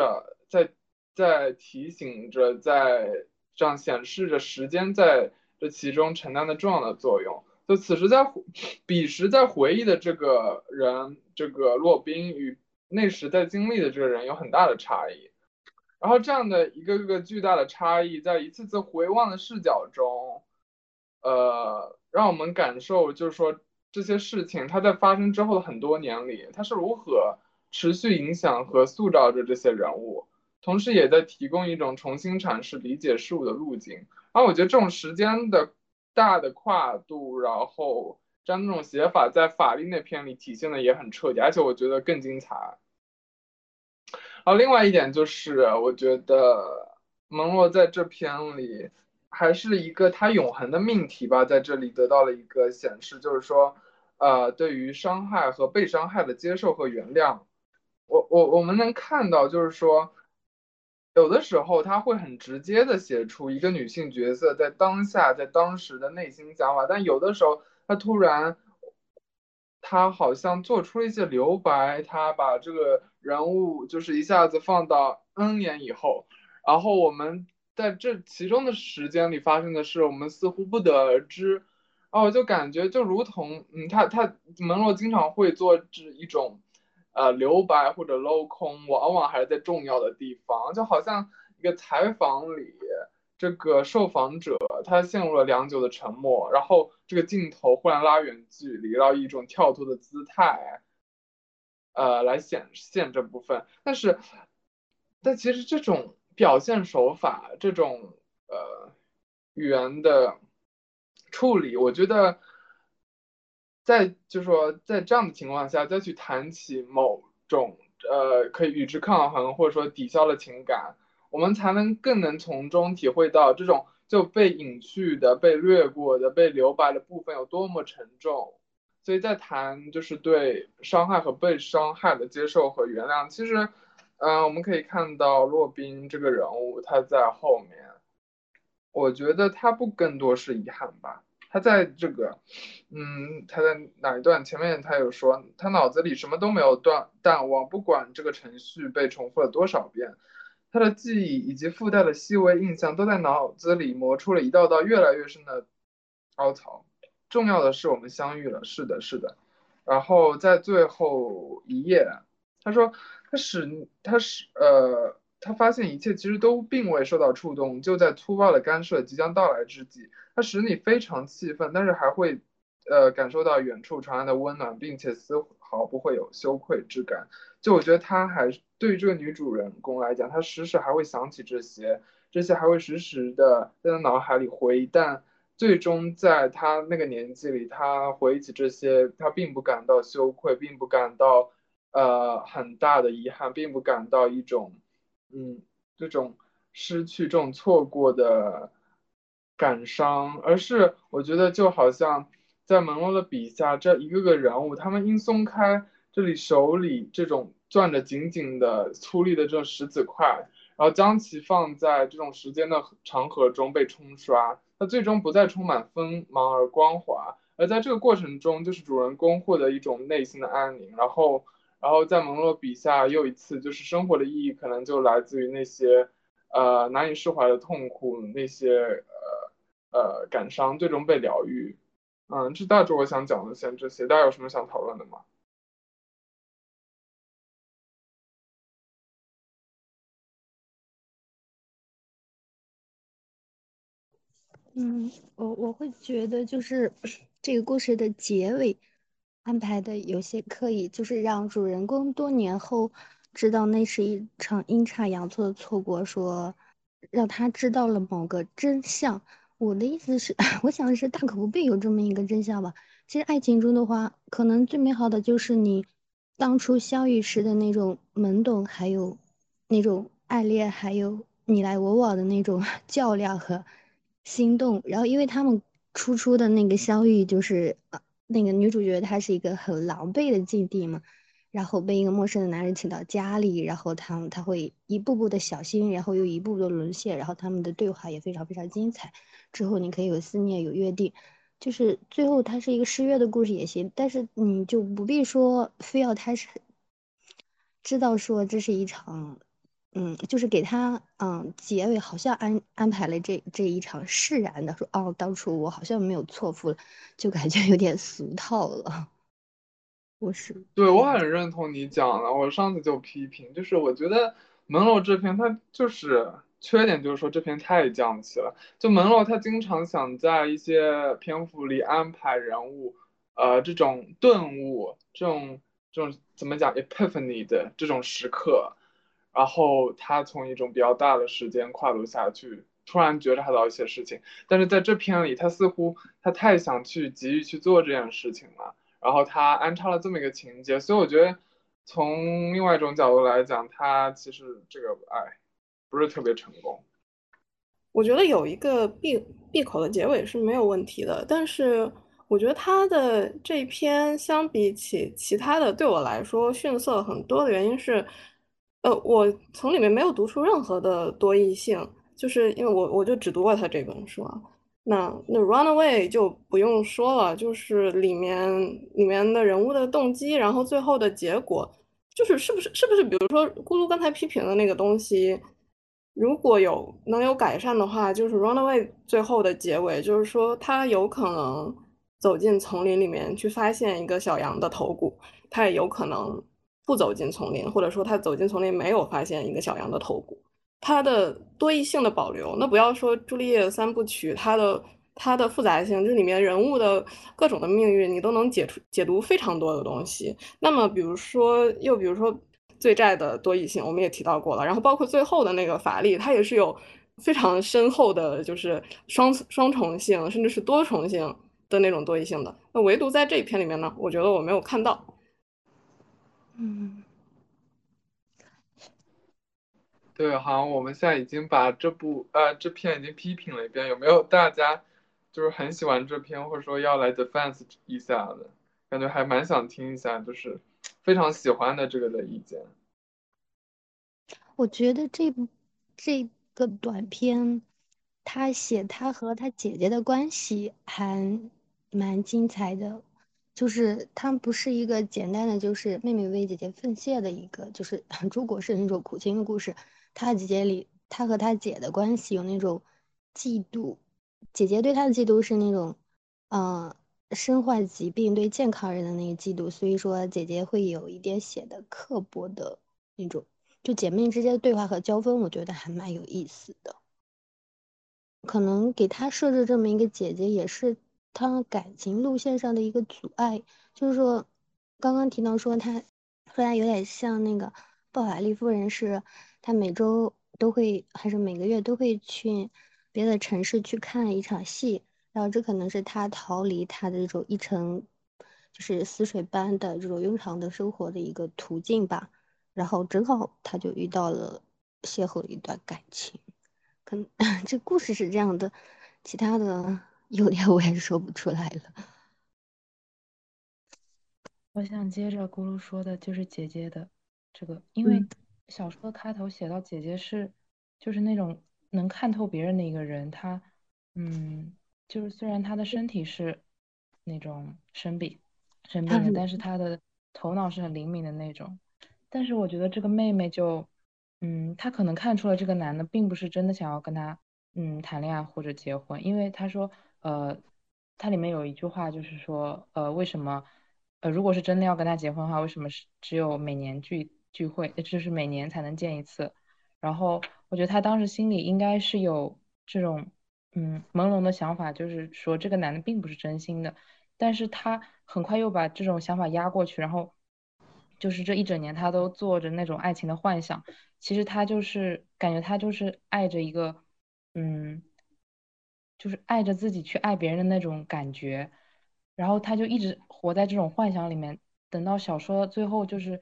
在在提醒着，在这样显示着时间在。这其中承担的重要的作用，就此时在彼时在回忆的这个人，这个洛宾与那时在经历的这个人有很大的差异。然后这样的一个个巨大的差异，在一次次回望的视角中，呃，让我们感受，就是说这些事情它在发生之后的很多年里，它是如何持续影响和塑造着这些人物，同时也在提供一种重新阐释理解事物的路径。然后我觉得这种时间的大的跨度，然后这样那种写法在法律那篇里体现的也很彻底，而且我觉得更精彩。然后另外一点就是，我觉得蒙洛在这篇里还是一个他永恒的命题吧，在这里得到了一个显示，就是说，呃，对于伤害和被伤害的接受和原谅，我我我们能看到，就是说。有的时候他会很直接的写出一个女性角色在当下在当时的内心想法，但有的时候他突然，他好像做出了一些留白，他把这个人物就是一下子放到 N 年以后，然后我们在这其中的时间里发生的事，我们似乎不得而知，哦就感觉就如同，嗯，他他门罗经常会做这一种。呃，留白或者镂空，往往还是在重要的地方，就好像一个采访里，这个受访者他陷入了良久的沉默，然后这个镜头忽然拉远距离，然后一种跳脱的姿态，呃，来显现这部分。但是，但其实这种表现手法，这种呃语言的处理，我觉得。在就是说，在这样的情况下，再去谈起某种呃可以与之抗衡或者说抵消的情感，我们才能更能从中体会到这种就被隐去的、被略过的、被留白的部分有多么沉重。所以在谈就是对伤害和被伤害的接受和原谅，其实，嗯，我们可以看到洛宾这个人物他在后面，我觉得他不更多是遗憾吧。他在这个，嗯，他在哪一段前面他有说，他脑子里什么都没有断淡忘，不管这个程序被重复了多少遍，他的记忆以及附带的细微印象都在脑子里磨出了一道道越来越深的凹槽。重要的是我们相遇了，是的，是的。然后在最后一页，他说他使他使呃。他发现一切其实都并未受到触动，就在粗暴的干涉即将到来之际，它使你非常气愤，但是还会，呃，感受到远处传来的温暖，并且丝毫不会有羞愧之感。就我觉得他还对于这个女主人公来讲，她时时还会想起这些，这些还会时时的在她脑海里回忆，但最终在她那个年纪里，她回忆起这些，她并不感到羞愧，并不感到呃很大的遗憾，并不感到一种。嗯，这种失去、这种错过的感伤，而是我觉得就好像在门罗的笔下，这一个个人物，他们应松开这里手里这种攥着紧紧的粗粝的这种石子块，然后将其放在这种时间的长河中被冲刷，它最终不再充满锋芒而光滑，而在这个过程中，就是主人公获得一种内心的安宁，然后。然后在蒙洛笔下又一次，就是生活的意义可能就来自于那些，呃难以释怀的痛苦，那些呃呃感伤最终被疗愈。嗯，这大致我想讲的先这些，大家有什么想讨论的吗？嗯，我我会觉得就是这个故事的结尾。安排的有些刻意，就是让主人公多年后知道那是一场阴差阳错的错过，说让他知道了某个真相。我的意思是，我想的是大可不必有这么一个真相吧。其实爱情中的话，可能最美好的就是你当初相遇时的那种懵懂，还有那种爱恋，还有你来我往的那种 较量和心动。然后，因为他们初初的那个相遇，就是啊。那个女主角她是一个很狼狈的境地嘛，然后被一个陌生的男人请到家里，然后他他会一步步的小心，然后又一步步的沦陷，然后他们的对话也非常非常精彩。之后你可以有思念有约定，就是最后它是一个失约的故事也行，但是你就不必说非要他是知道说这是一场。嗯，就是给他嗯结尾好像安安排了这这一场释然的说哦，当初我好像没有错付了，就感觉有点俗套了。我是对我很认同你讲的，我上次就批评，就是我觉得门罗这篇他就是缺点，就是说这篇太降气了。就门罗他经常想在一些篇幅里安排人物，呃，这种顿悟，这种这种怎么讲 epiphany 的这种时刻。然后他从一种比较大的时间跨度下去，突然觉察到一些事情，但是在这篇里，他似乎他太想去急于去做这件事情了，然后他安插了这么一个情节，所以我觉得从另外一种角度来讲，他其实这个哎不是特别成功。我觉得有一个闭闭口的结尾是没有问题的，但是我觉得他的这篇相比起其他的，对我来说逊色很多的原因是。呃，我从里面没有读出任何的多义性，就是因为我我就只读过他这本书啊。那那 Runaway 就不用说了，就是里面里面的人物的动机，然后最后的结果，就是是不是是不是，比如说咕噜刚才批评的那个东西，如果有能有改善的话，就是 Runaway 最后的结尾，就是说他有可能走进丛林里面去发现一个小羊的头骨，他也有可能。不走进丛林，或者说他走进丛林没有发现一个小羊的头骨，它的多义性的保留，那不要说朱丽叶三部曲，它的它的复杂性，这里面人物的各种的命运，你都能解出解读非常多的东西。那么比如说，又比如说罪债的多义性，我们也提到过了，然后包括最后的那个法力，它也是有非常深厚的，就是双双重性，甚至是多重性的那种多义性的。那唯独在这一篇里面呢，我觉得我没有看到。嗯，对，好我们现在已经把这部呃这篇已经批评了一遍，有没有大家就是很喜欢这篇，或者说要来 defense 一下的感觉，还蛮想听一下，就是非常喜欢的这个的意见。我觉得这部这个短片他写他和他姐姐的关系还蛮精彩的，就是他不是一个简单的就是妹妹为姐姐奉献的一个，就是如果是那种苦情的故事，他姐姐里他和他姐的关系有那种嫉妒，姐姐对他的嫉妒是那种，嗯。身患疾病对健康人的那个嫉妒，所以说姐姐会有一点显得刻薄的那种，就姐妹之间的对话和交锋，我觉得还蛮有意思的。可能给她设置这么一个姐姐，也是他感情路线上的一个阻碍。就是说，刚刚提到说她和她有点像那个鲍法利夫人，是他每周都会还是每个月都会去别的城市去看一场戏。然后这可能是他逃离他的这种一成，就是死水般的这种庸常的生活的一个途径吧。然后正好他就遇到了，邂逅一段感情。可能 这故事是这样的，其他的有点我也说不出来了。我想接着咕噜说的，就是姐姐的这个，因为小说的开头写到姐姐是，就是那种能看透别人的一个人，她，嗯。就是虽然她的身体是那种生病生病的，但是她的头脑是很灵敏的那种。但是我觉得这个妹妹就，嗯，她可能看出了这个男的并不是真的想要跟她，嗯，谈恋爱或者结婚，因为她说，呃，它里面有一句话就是说，呃，为什么，呃，如果是真的要跟他结婚的话，为什么是只有每年聚聚会，就是每年才能见一次？然后我觉得他当时心里应该是有这种。嗯，朦胧的想法就是说这个男的并不是真心的，但是他很快又把这种想法压过去，然后就是这一整年他都做着那种爱情的幻想，其实他就是感觉他就是爱着一个，嗯，就是爱着自己去爱别人的那种感觉，然后他就一直活在这种幻想里面，等到小说最后就是，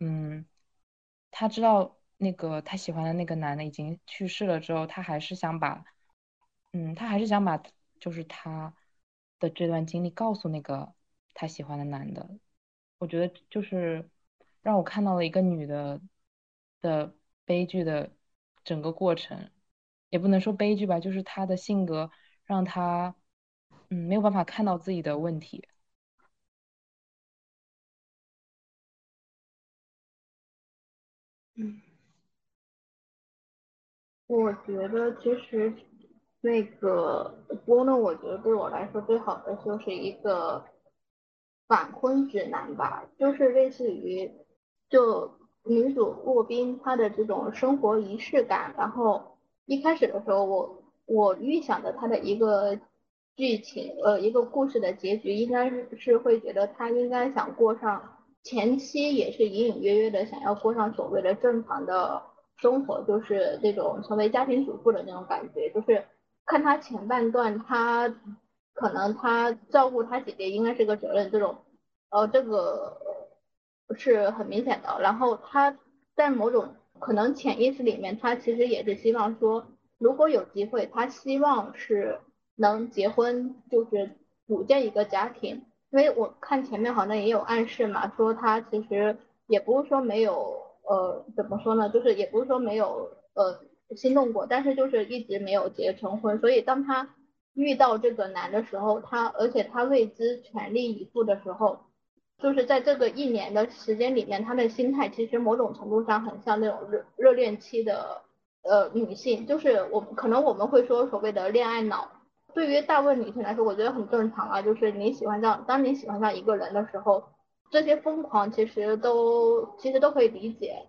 嗯，他知道那个他喜欢的那个男的已经去世了之后，他还是想把。嗯，他还是想把就是他的这段经历告诉那个他喜欢的男的。我觉得就是让我看到了一个女的的悲剧的整个过程，也不能说悲剧吧，就是她的性格让她嗯没有办法看到自己的问题。嗯，我觉得其实。那个波呢？我觉得对我来说最好的就是一个反婚指南吧，就是类似于就女主洛宾她的这种生活仪式感。然后一开始的时候，我我预想的他的一个剧情，呃，一个故事的结局，应该是会觉得他应该想过上前期也是隐隐约约的想要过上所谓的正常的生活，就是这种成为家庭主妇的那种感觉，就是。看他前半段，他可能他照顾他姐姐应该是个责任，这种，呃，这个是很明显的。然后他在某种可能潜意识里面，他其实也是希望说，如果有机会，他希望是能结婚，就是组建一个家庭。因为我看前面好像也有暗示嘛，说他其实也不是说没有，呃，怎么说呢，就是也不是说没有，呃。心动过，但是就是一直没有结成婚。所以当他遇到这个男的时候，他而且他为之全力以赴的时候，就是在这个一年的时间里面，他的心态其实某种程度上很像那种热热恋期的呃女性，就是我可能我们会说所谓的恋爱脑。对于大部分女性来说，我觉得很正常啊，就是你喜欢上，当你喜欢上一个人的时候，这些疯狂其实都其实都可以理解，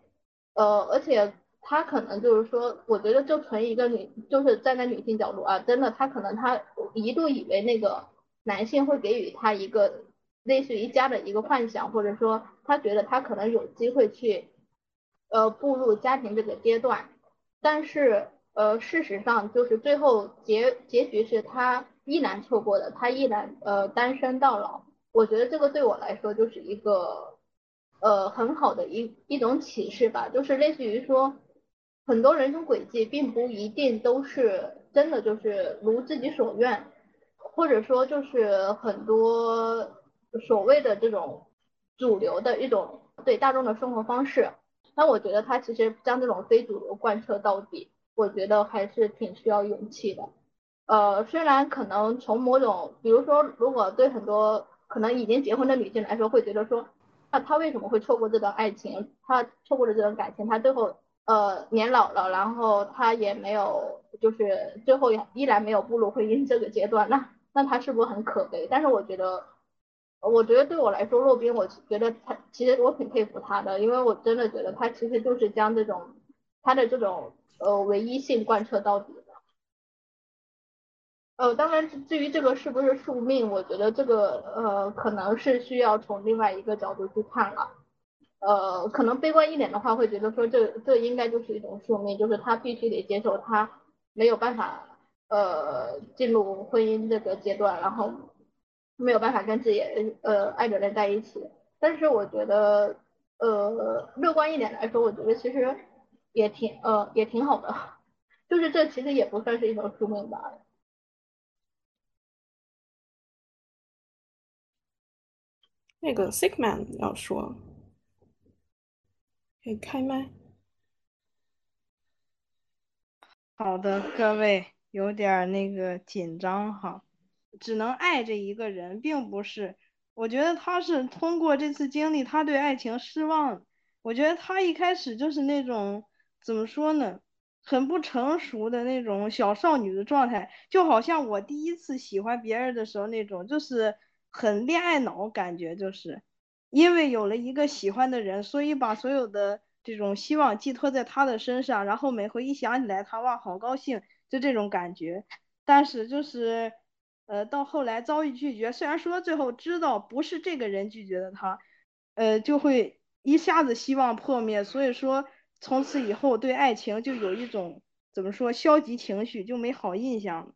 呃，而且。他可能就是说，我觉得就从一个女，就是站在女性角度啊，真的，他可能他一度以为那个男性会给予他一个类似于家的一个幻想，或者说他觉得他可能有机会去呃步入家庭这个阶段，但是呃事实上就是最后结结局是他依然错过的，他依然呃单身到老。我觉得这个对我来说就是一个呃很好的一一种启示吧，就是类似于说。很多人生轨迹并不一定都是真的，就是如自己所愿，或者说就是很多所谓的这种主流的一种对大众的生活方式。那我觉得他其实将这种非主流贯彻到底，我觉得还是挺需要勇气的。呃，虽然可能从某种，比如说，如果对很多可能已经结婚的女性来说，会觉得说，那她为什么会错过这段爱情？她错过了这段感情，她最后呃年老了，然后她也没有，就是最后也依然没有步入婚姻这个阶段，那那她是不是很可悲？但是我觉得。我觉得对我来说，洛宾，我觉得他其实我挺佩服他的，因为我真的觉得他其实就是将这种他的这种呃唯一性贯彻到底的。呃，当然至于这个是不是宿命，我觉得这个呃可能是需要从另外一个角度去看了。呃，可能悲观一点的话，会觉得说这这应该就是一种宿命，就是他必须得接受他没有办法呃进入婚姻这个阶段，然后。没有办法跟自己呃爱的人在一起，但是我觉得呃乐观一点来说，我觉得其实也挺呃也挺好的，就是这其实也不算是一种宿命吧。那个 Sickman 要说，可以开麦。好的，各位有点那个紧张哈。只能爱这一个人，并不是。我觉得他是通过这次经历，他对爱情失望。我觉得他一开始就是那种怎么说呢，很不成熟的那种小少女的状态，就好像我第一次喜欢别人的时候那种，就是很恋爱脑感觉，就是因为有了一个喜欢的人，所以把所有的这种希望寄托在他的身上，然后每回一想起来他，哇，好高兴，就这种感觉。但是就是。呃，到后来遭遇拒绝，虽然说最后知道不是这个人拒绝的他，呃，就会一下子希望破灭。所以说，从此以后对爱情就有一种怎么说消极情绪，就没好印象。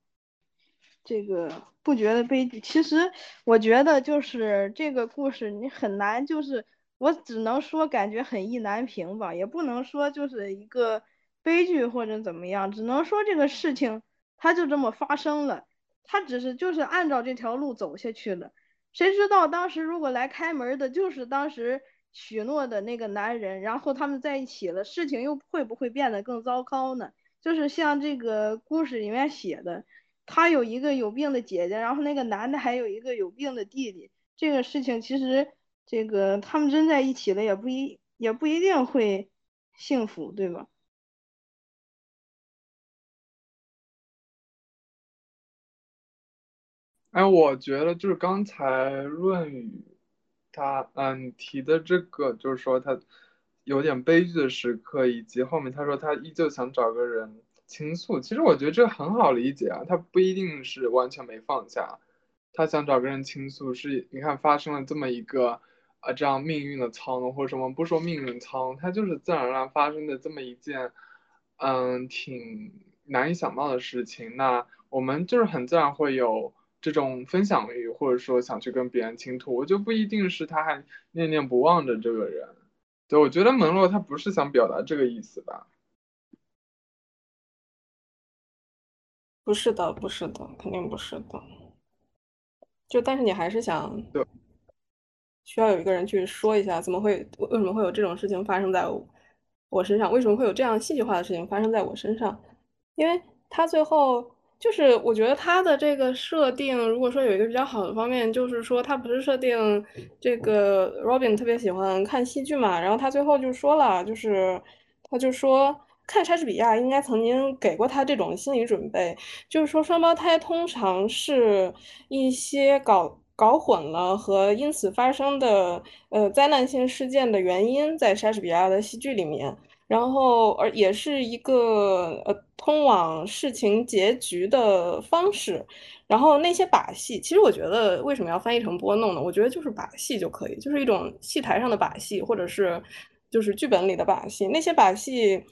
这个不觉得悲剧？其实我觉得就是这个故事你很难，就是我只能说感觉很意难平吧，也不能说就是一个悲剧或者怎么样，只能说这个事情它就这么发生了。他只是就是按照这条路走下去了，谁知道当时如果来开门的就是当时许诺的那个男人，然后他们在一起了，事情又会不会变得更糟糕呢？就是像这个故事里面写的，他有一个有病的姐姐，然后那个男的还有一个有病的弟弟，这个事情其实这个他们真在一起了，也不一也不一定会幸福，对吧？哎，我觉得就是刚才润宇他嗯提的这个，就是说他有点悲剧的时刻，以及后面他说他依旧想找个人倾诉。其实我觉得这很好理解啊，他不一定是完全没放下，他想找个人倾诉，是你看发生了这么一个啊这样命运的操弄或者什么，不说命运操弄，它就是自然而然发生的这么一件嗯挺难以想到的事情。那我们就是很自然会有。这种分享欲，或者说想去跟别人倾吐，我就不一定是他还念念不忘的这个人。对，我觉得门洛他不是想表达这个意思吧？不是的，不是的，肯定不是的。就但是你还是想，需要有一个人去说一下，怎么会为什么会有这种事情发生在我身上？为什么会有这样戏剧化的事情发生在我身上？因为他最后。就是我觉得他的这个设定，如果说有一个比较好的方面，就是说他不是设定这个 Robin 特别喜欢看戏剧嘛，然后他最后就说了，就是他就说看莎士比亚应该曾经给过他这种心理准备，就是说双胞胎通常是一些搞搞混了和因此发生的呃灾难性事件的原因，在莎士比亚的戏剧里面。然后，而也是一个呃通往事情结局的方式。然后那些把戏，其实我觉得为什么要翻译成拨弄呢？我觉得就是把戏就可以，就是一种戏台上的把戏，或者是就是剧本里的把戏。那些把戏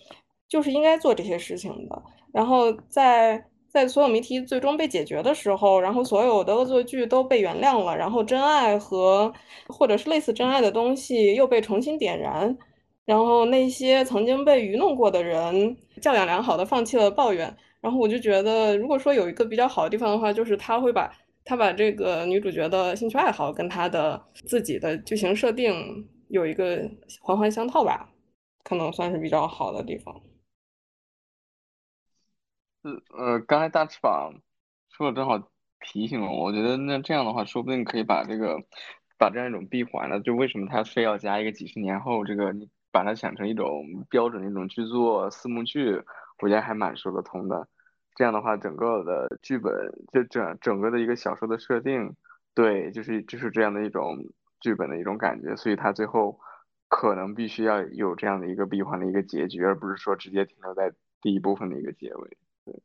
就是应该做这些事情的。然后在在所有谜题最终被解决的时候，然后所有的恶作剧都被原谅了，然后真爱和或者是类似真爱的东西又被重新点燃。然后那些曾经被愚弄过的人，教养良好的放弃了抱怨。然后我就觉得，如果说有一个比较好的地方的话，就是他会把他把这个女主角的兴趣爱好跟他的自己的剧情设定有一个环环相套吧，可能算是比较好的地方。呃，刚才大翅膀说的正好提醒了我，我觉得那这样的话，说不定可以把这个把这样一种闭环呢，就为什么他非要加一个几十年后这个，把它想成一种标准的一种剧作四幕剧，我觉得还蛮说得通的。这样的话，整个的剧本就整整个的一个小说的设定，对，就是就是这样的一种剧本的一种感觉，所以他最后可能必须要有这样的一个闭环的一个结局，而不是说直接停留在第一部分的一个结尾。对。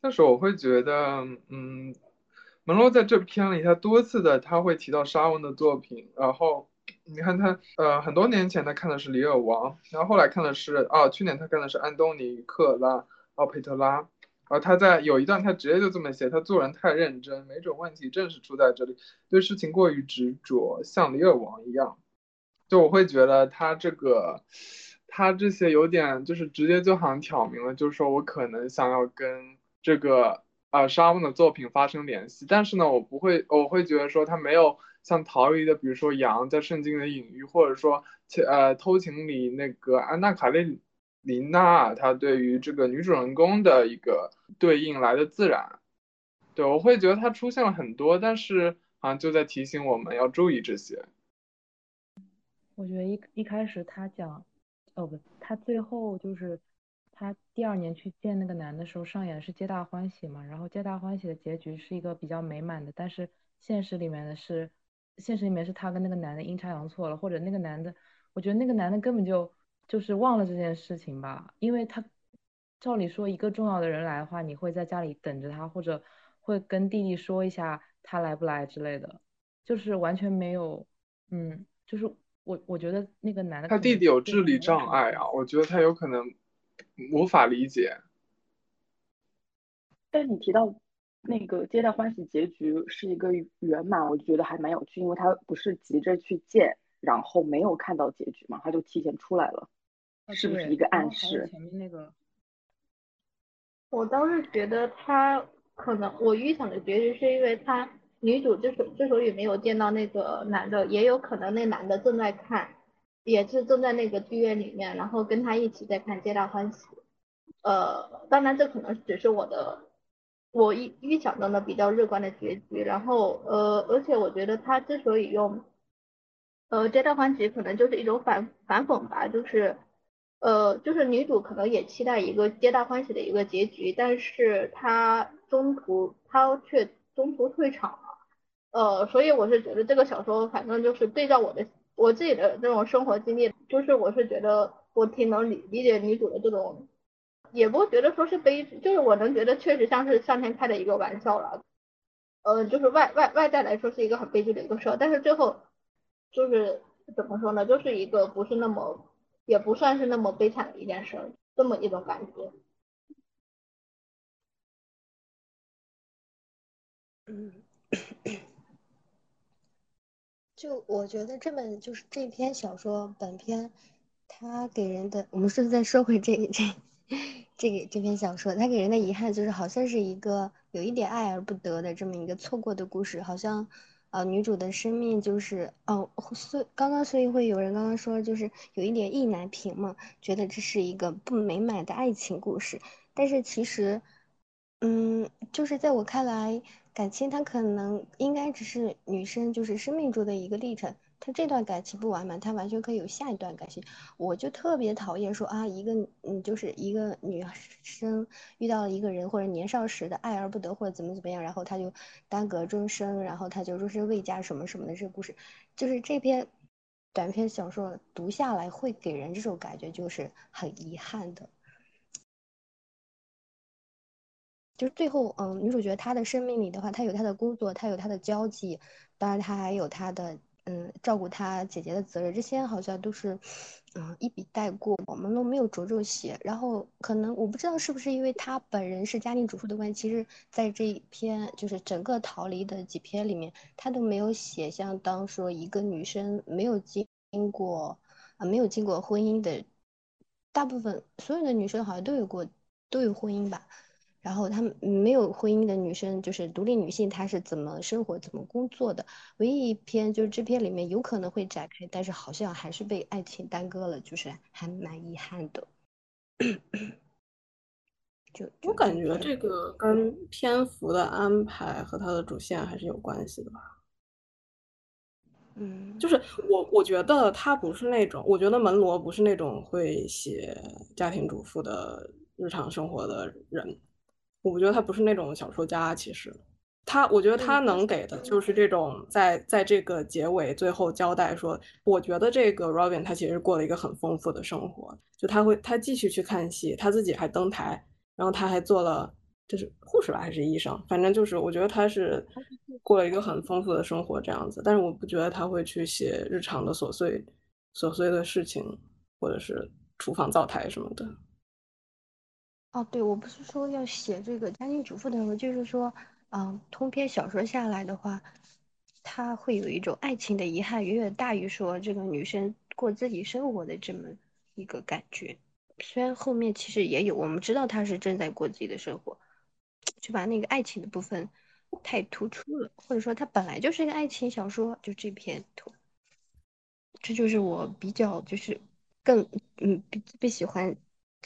但是我会觉得，嗯，门罗在这篇里，他多次的他会提到沙翁的作品，然后。你看他，呃，很多年前他看的是《李尔王》，然后后来看的是，哦，去年他看的是安东尼·克拉奥佩特拉，然后他在有一段他直接就这么写，他做人太认真，没准问题正是出在这里，对事情过于执着，像李尔王一样。就我会觉得他这个，他这些有点就是直接就好像挑明了，就是说我可能想要跟这个啊沙翁的作品发生联系，但是呢，我不会，我会觉得说他没有。像逃离的，比如说羊在圣经的隐喻，或者说，呃，偷情里那个安娜卡列琳娜，她对于这个女主人公的一个对应来的自然。对我会觉得它出现了很多，但是好像就在提醒我们要注意这些。我觉得一一开始他讲，哦不，他最后就是他第二年去见那个男的时候上演的是皆大欢喜嘛，然后皆大欢喜的结局是一个比较美满的，但是现实里面的是。现实里面是他跟那个男的阴差阳错了，或者那个男的，我觉得那个男的根本就就是忘了这件事情吧，因为他照理说一个重要的人来的话，你会在家里等着他，或者会跟弟弟说一下他来不来之类的，就是完全没有，嗯，就是我我觉得那个男的他弟弟有智力障碍啊，我觉得他有可能无法理解。但你提到。那个皆大欢喜结局是一个圆满，我觉得还蛮有趣，因为他不是急着去见，然后没有看到结局嘛，他就提前出来了，是不是一个暗示？前面那个，我倒是觉得他可能我预想的结局是因为他女主之所之所以没有见到那个男的，也有可能那男的正在看，也是正在那个剧院里面，然后跟他一起在看皆大欢喜。呃，当然这可能只是我的。我预预想中的比较乐观的结局，然后呃，而且我觉得他之所以用呃皆大欢喜，可能就是一种反反讽吧，就是呃就是女主可能也期待一个皆大欢喜的一个结局，但是她中途她却中途退场了，呃，所以我是觉得这个小说反正就是对照我的我自己的这种生活经历，就是我是觉得我挺能理理解女主的这种。也不觉得说是悲剧，就是我能觉得确实像是上天开的一个玩笑了，呃，就是外外外在来说是一个很悲剧的一个事儿，但是最后就是怎么说呢，就是一个不是那么也不算是那么悲惨的一件事，这么一种感觉。嗯，就我觉得这本就是这篇小说本篇，它给人的，我们是在说回这这。这个这篇小说，它给人的遗憾就是好像是一个有一点爱而不得的这么一个错过的故事，好像，呃，女主的生命就是哦，所刚刚所以会有人刚刚说就是有一点意难平嘛，觉得这是一个不美满的爱情故事，但是其实，嗯，就是在我看来，感情它可能应该只是女生就是生命中的一个历程。他这段感情不完满，他完全可以有下一段感情。我就特别讨厌说啊，一个嗯，就是一个女生遇到了一个人，或者年少时的爱而不得，或者怎么怎么样，然后他就耽搁终生，然后他就终身未嫁什么什么的这个故事，就是这篇短篇小说读下来会给人这种感觉，就是很遗憾的。就是最后，嗯，女主角她的生命里的话，她有她的工作，她有她的交际，当然她还有她的。嗯，照顾她姐姐的责任，这些好像都是，嗯，一笔带过，我们都没有着重写。然后可能我不知道是不是因为她本人是家庭主妇的关系，其实在这一篇就是整个逃离的几篇里面，她都没有写像当说一个女生没有经过啊，没有经过婚姻的，大部分所有的女生好像都有过都有婚姻吧。然后她们没有婚姻的女生，就是独立女性，她是怎么生活、怎么工作的？唯一一篇就是这篇里面有可能会展开，但是好像还是被爱情耽搁了，就是还蛮遗憾的。就我感觉这个跟篇幅的安排和它的主线还是有关系的吧。嗯，就是我我觉得他不是那种，我觉得门罗不是那种会写家庭主妇的日常生活的人。我觉得他不是那种小说家，其实他，我觉得他能给的就是这种在在这个结尾最后交代说，我觉得这个 Robin 他其实过了一个很丰富的生活，就他会他继续去看戏，他自己还登台。然后他还做了，就是护士吧，还是医生？反正就是，我觉得他是过了一个很丰富的生活这样子。但是我不觉得他会去写日常的琐碎、琐碎的事情，或者是厨房灶台什么的。哦，对，我不是说要写这个家庭主妇的，就是说，嗯，通篇小说下来的话，他会有一种爱情的遗憾远远大于说这个女生过自己生活的这么一个感觉。虽然后面其实也有，我们知道他是正在过自己的生活，就把那个爱情的部分太突出了，或者说它本来就是一个爱情小说，就这篇图，这就是我比较就是更嗯比最喜欢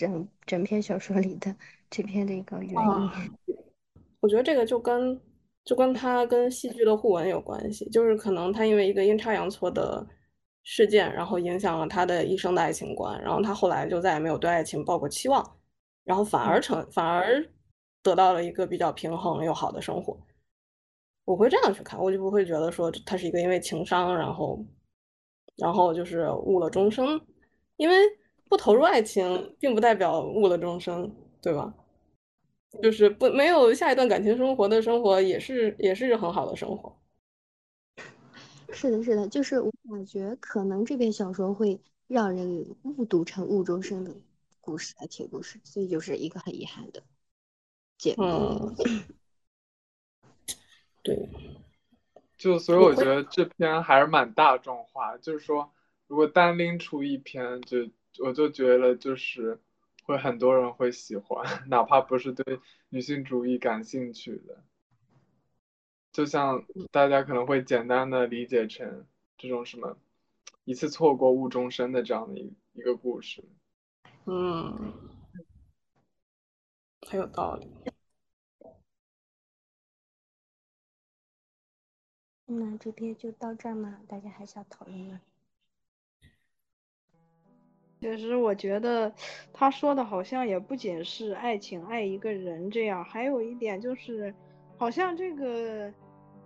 整整篇小说里的这篇的一个原因。我觉得这个就跟就跟他跟戏剧的互文有关系，就是可能他因为一个阴差阳错的。事件，然后影响了他的一生的爱情观，然后他后来就再也没有对爱情抱过期望，然后反而成反而得到了一个比较平衡又好的生活。我会这样去看，我就不会觉得说他是一个因为情商，然后然后就是误了终生，因为不投入爱情，并不代表误了终生，对吧？就是不没有下一段感情生活的生活，也是也是很好的生活。是的，是的，就是我感觉可能这篇小说会让人误读成误终生的故事，爱情故事，所以就是一个很遗憾的结果。对，就所以我觉得这篇还是蛮大众化，就是说如果单拎出一篇，就我就觉得就是会很多人会喜欢，哪怕不是对女性主义感兴趣的。就像大家可能会简单的理解成这种什么一次错过误终身的这样的一一个故事，嗯，很有道理。那这边就到这儿吗？大家还想讨论吗？其实我觉得他说的好像也不仅是爱情爱一个人这样，还有一点就是。好像这个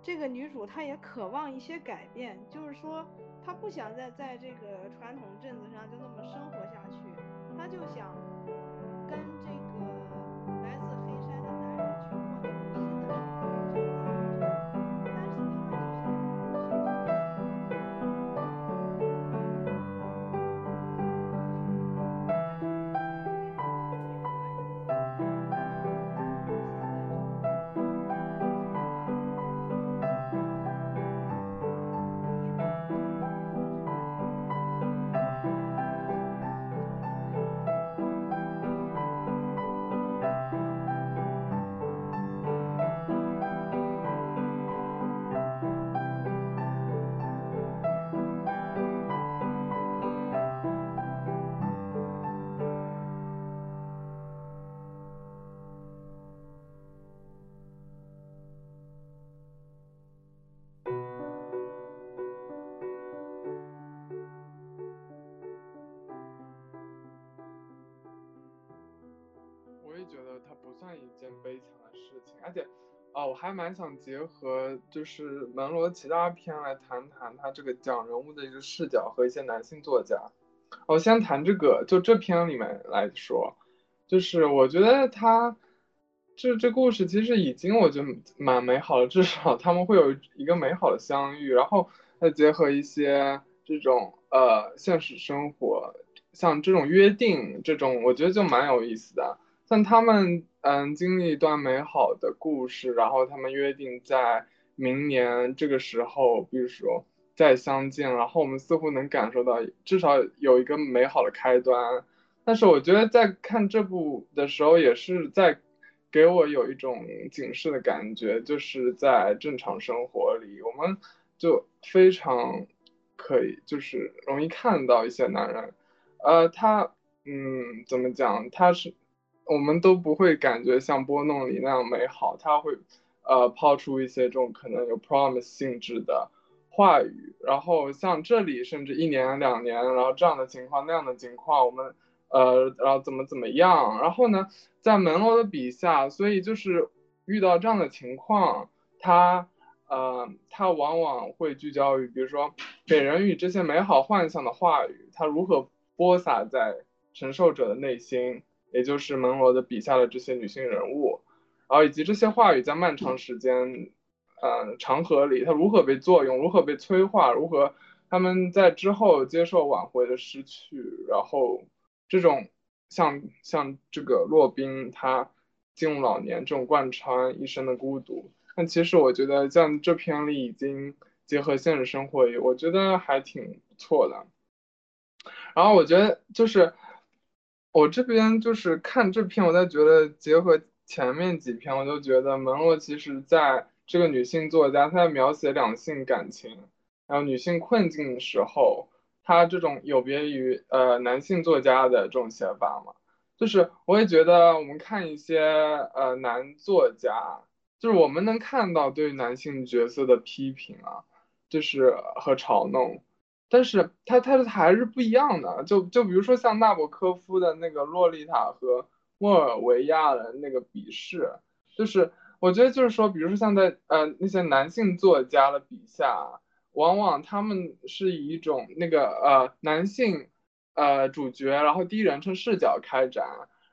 这个女主她也渴望一些改变，就是说她不想再在这个传统镇子上就那么生活下去，她就想跟这个悲惨的事情，而且，啊，我还蛮想结合就是门罗其他篇来谈谈他这个讲人物的一个视角和一些男性作家。我先谈这个，就这篇里面来说，就是我觉得他这这故事其实已经我觉得蛮美好的，至少他们会有一个美好的相遇，然后再结合一些这种呃现实生活，像这种约定这种，我觉得就蛮有意思的。像他们，嗯，经历一段美好的故事，然后他们约定在明年这个时候，比如说再相见，然后我们似乎能感受到至少有一个美好的开端。但是我觉得在看这部的时候，也是在给我有一种警示的感觉，就是在正常生活里，我们就非常可以，就是容易看到一些男人，呃，他，嗯，怎么讲？他是，我们都不会感觉像波弄里那样美好，他会，呃，抛出一些这种可能有 promise 性质的话语，然后像这里甚至一年两年，然后这样的情况那样的情况，我们。呃，然后怎么怎么样？然后呢，在门罗的笔下，所以就是遇到这样的情况，他呃，他往往会聚焦于，比如说给人鱼这些美好幻想的话语，他如何播撒在承受者的内心，也就是门罗的笔下的这些女性人物，然后以及这些话语在漫长时间，呃，长河里，它如何被作用，如何被催化，如何他们在之后接受挽回的失去，然后。这种像像这个洛宾，他进入老年，这种贯穿一生的孤独，但其实我觉得像这篇里已经结合现实生活，我觉得还挺不错的。然后我觉得就是我这边就是看这篇，我在觉得结合前面几篇，我就觉得门罗其实在这个女性作家，她在描写两性感情，还有女性困境的时候。她这种有别于呃男性作家的这种写法嘛，就是我也觉得我们看一些呃男作家，就是我们能看到对男性角色的批评啊，就是和嘲弄，但是他他还是不一样的，就就比如说像纳博科夫的那个《洛丽塔》和莫尔维亚的那个笔试，就是我觉得就是说，比如说像在呃那些男性作家的笔下。往往他们是以一种那个呃男性呃主角，然后第一人称视角开展，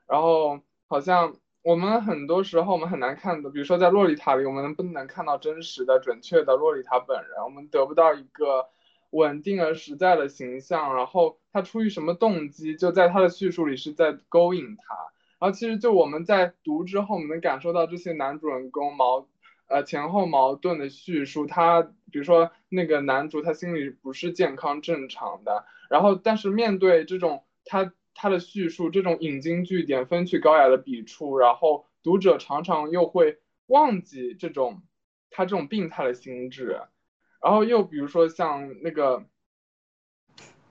然后好像我们很多时候我们很难看的，比如说在洛丽塔里，我们不能看到真实的、准确的洛丽塔本人，我们得不到一个稳定而实在的形象，然后他出于什么动机，就在他的叙述里是在勾引他，然后其实就我们在读之后，我们能感受到这些男主人公矛。呃，前后矛盾的叙述，他比如说那个男主，他心里不是健康正常的，然后但是面对这种他他的叙述，这种引经据典、风趣高雅的笔触，然后读者常常又会忘记这种他这种病态的心智，然后又比如说像那个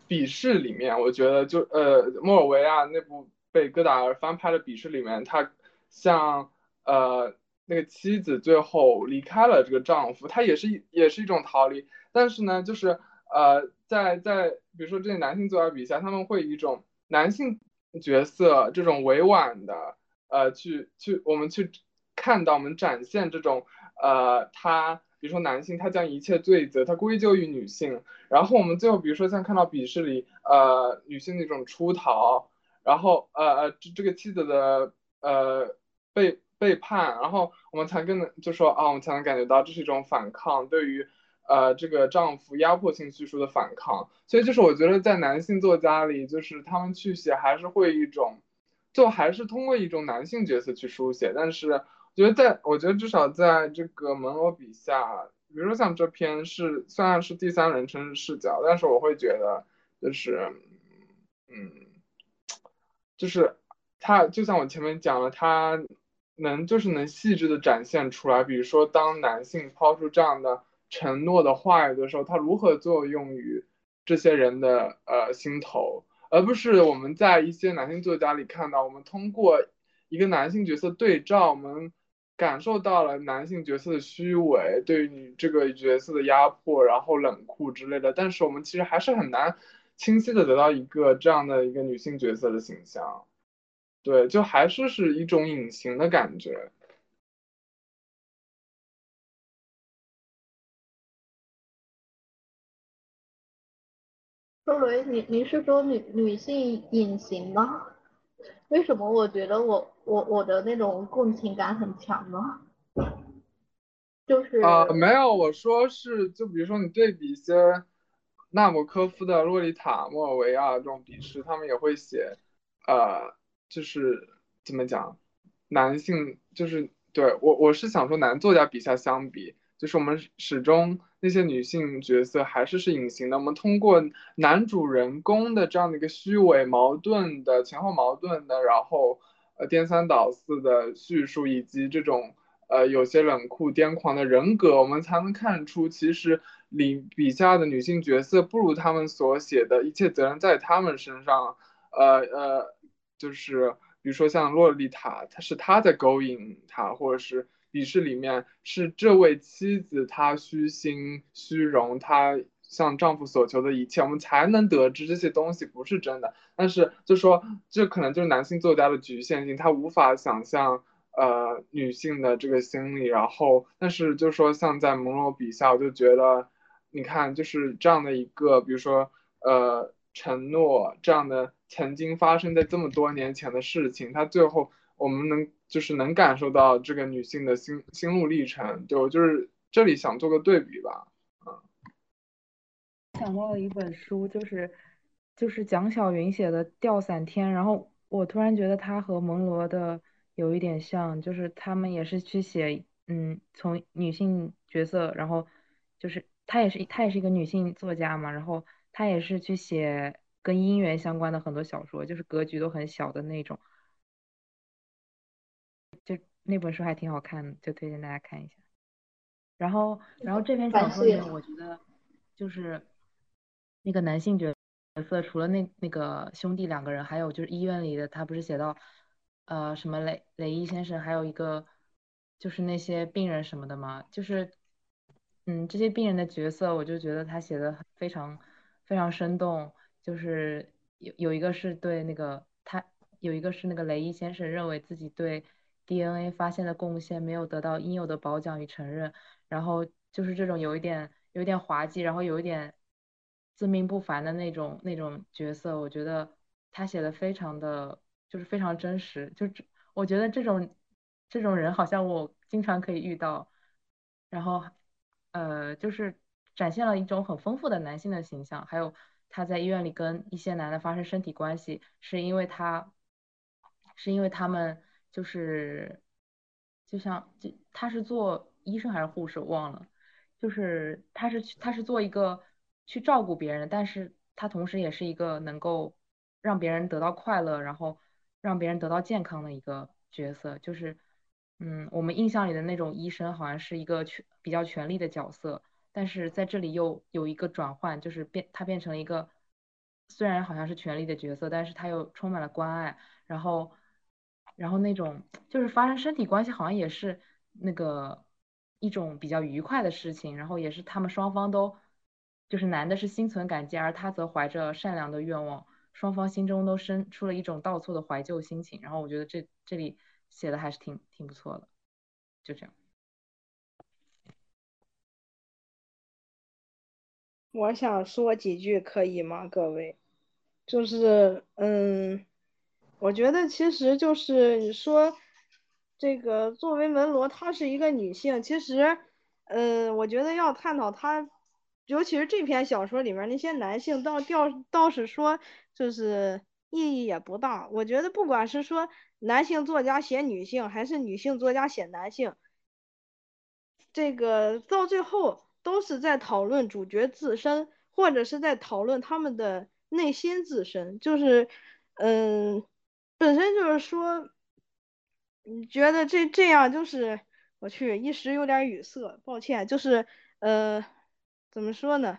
笔试里面，我觉得就呃莫尔维亚那部被戈达尔翻拍的笔试里面，他像呃。那个妻子最后离开了这个丈夫，他也是也是一种逃离。但是呢，就是呃，在在比如说这些男性作家笔下，他们会以一种男性角色这种委婉的呃去去我们去看到我们展现这种呃他比如说男性他将一切罪责他归咎于女性，然后我们最后比如说像看到笔试里呃女性那种出逃，然后呃呃这这个妻子的呃被。背叛，然后我们才更能就说啊，我们才能感觉到这是一种反抗，对于呃这个丈夫压迫性叙述的反抗。所以就是我觉得在男性作家里，就是他们去写还是会一种，就还是通过一种男性角色去书写。但是觉得在我觉得至少在这个门罗笔下，比如说像这篇是虽然是第三人称视角，但是我会觉得就是嗯，就是他就像我前面讲了他。能就是能细致的展现出来，比如说当男性抛出这样的承诺的话语的时候，他如何作用于这些人的呃心头，而不是我们在一些男性作家里看到，我们通过一个男性角色对照，我们感受到了男性角色的虚伪，对于你这个角色的压迫，然后冷酷之类的，但是我们其实还是很难清晰的得到一个这样的一个女性角色的形象。对，就还是是一种隐形的感觉。周雷，你你是说女女性隐形吗？为什么我觉得我我我的那种共情感很强呢？就是啊，没有，我说是，就比如说你对比一些纳博科夫的《洛丽塔》、莫尔维亚这种笔试，他们也会写，呃。就是怎么讲，男性就是对我我是想说，男作家笔下相比，就是我们始终那些女性角色还是是隐形的。我们通过男主人公的这样的一个虚伪、矛盾的前后矛盾的，然后呃颠三倒四的叙述，以及这种呃有些冷酷癫狂的人格，我们才能看出，其实里笔下的女性角色不如他们所写的，一切责任在他们身上。呃呃，就是比如说像洛丽塔，她是她在勾引他，或者是笔试里面是这位妻子她虚心虚荣，她向丈夫所求的一切，我们才能得知这些东西不是真的。但是就说这可能就是男性作家的局限性，他无法想象呃女性的这个心理。然后，但是就说像在蒙罗笔下，我就觉得你看就是这样的一个，比如说呃承诺这样的。曾经发生在这么多年前的事情，他最后我们能就是能感受到这个女性的心心路历程，就就是这里想做个对比吧，嗯。想到了一本书，就是就是蒋小云写的《吊伞天》，然后我突然觉得她和蒙罗的有一点像，就是他们也是去写，嗯，从女性角色，然后就是她也是她也是一个女性作家嘛，然后她也是去写。跟姻缘相关的很多小说，就是格局都很小的那种，那本书还挺好看的，就推荐大家看一下。然后，然后这篇小说里面，我觉得就是那个男性角色，除了那那个兄弟两个人，还有就是医院里的，他不是写到呃什么雷雷伊先生，还有一个就是那些病人什么的嘛，就是嗯这些病人的角色，我就觉得他写的非常非常生动。就是有有一个是对那个他有一个是那个雷伊先生认为自己对 DNA 发现的贡献没有得到应有的褒奖与承认，然后就是这种有一点有一点滑稽，然后有一点自命不凡的那种那种角色，我觉得他写的非常的就是非常真实，就这我觉得这种这种人好像我经常可以遇到，然后呃就是展现了一种很丰富的男性的形象，还有。他在医院里跟一些男的发生身体关系，是因为他，是因为他们就是，就像就他是做医生还是护士，我忘了，就是他是他是做一个去照顾别人，但是他同时也是一个能够让别人得到快乐，然后让别人得到健康的一个角色，就是，嗯，我们印象里的那种医生好像是一个权比较权力的角色。但是在这里又有一个转换，就是变他变成了一个虽然好像是权力的角色，但是他又充满了关爱，然后然后那种就是发生身体关系好像也是那个一种比较愉快的事情，然后也是他们双方都就是男的是心存感激，而他则怀着善良的愿望，双方心中都生出了一种倒错的怀旧心情，然后我觉得这这里写的还是挺挺不错的，就这样。我想说几句，可以吗，各位？就是，嗯，我觉得其实就是你说这个作为门罗，她是一个女性，其实，嗯，我觉得要探讨她，尤其是这篇小说里面那些男性，倒倒倒是说，就是意义也不大。我觉得不管是说男性作家写女性，还是女性作家写男性，这个到最后。都是在讨论主角自身，或者是在讨论他们的内心自身，就是，嗯，本身就是说，你觉得这这样就是，我去一时有点语塞，抱歉，就是，呃，怎么说呢？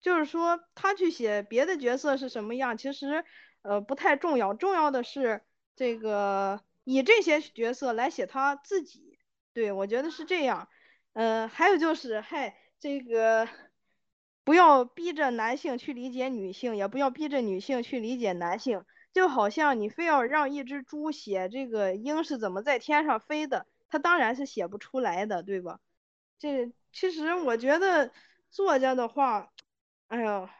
就是说他去写别的角色是什么样，其实，呃，不太重要，重要的是这个以这些角色来写他自己，对我觉得是这样。呃，还有就是，嗨，这个不要逼着男性去理解女性，也不要逼着女性去理解男性。就好像你非要让一只猪写这个鹰是怎么在天上飞的，它当然是写不出来的，对吧？这其实我觉得作家的话，哎呀，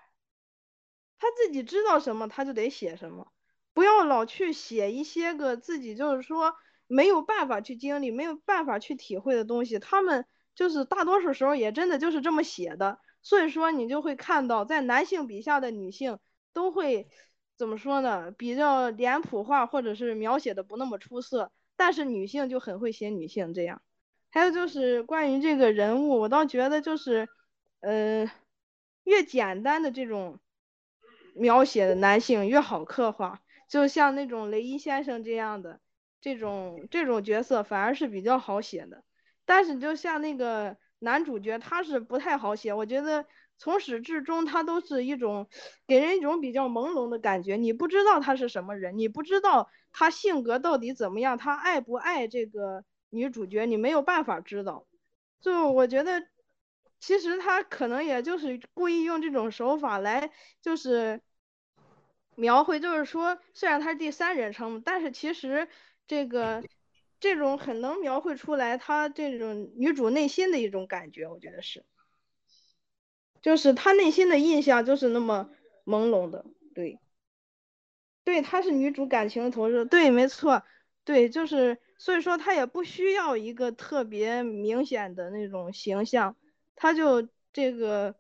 他自己知道什么，他就得写什么，不要老去写一些个自己就是说没有办法去经历、没有办法去体会的东西，他们。就是大多数时候也真的就是这么写的，所以说你就会看到，在男性笔下的女性都会怎么说呢？比较脸谱化，或者是描写的不那么出色，但是女性就很会写女性这样。还有就是关于这个人物，我倒觉得就是，呃，越简单的这种描写的男性越好刻画。就像那种雷伊先生这样的这种这种角色反而是比较好写的，但是就像那个男主角他是不太好写，我觉得从始至终他都是一种给人一种比较朦胧的感觉，你不知道他是什么人，你不知道他性格到底怎么样，他爱不爱这个女主角，你没有办法知道。就我觉得，其实他可能也就是故意用这种手法来，就是描绘，就是说，虽然他是第三人称，但是其实这个这种很能描绘出来他这种女主内心的一种感觉，我觉得是，就是他内心的印象就是那么朦胧的，对，对，他是女主感情的投射，对，没错，对，就是。所以说他也不需要一个特别明显的那种形象，他就这个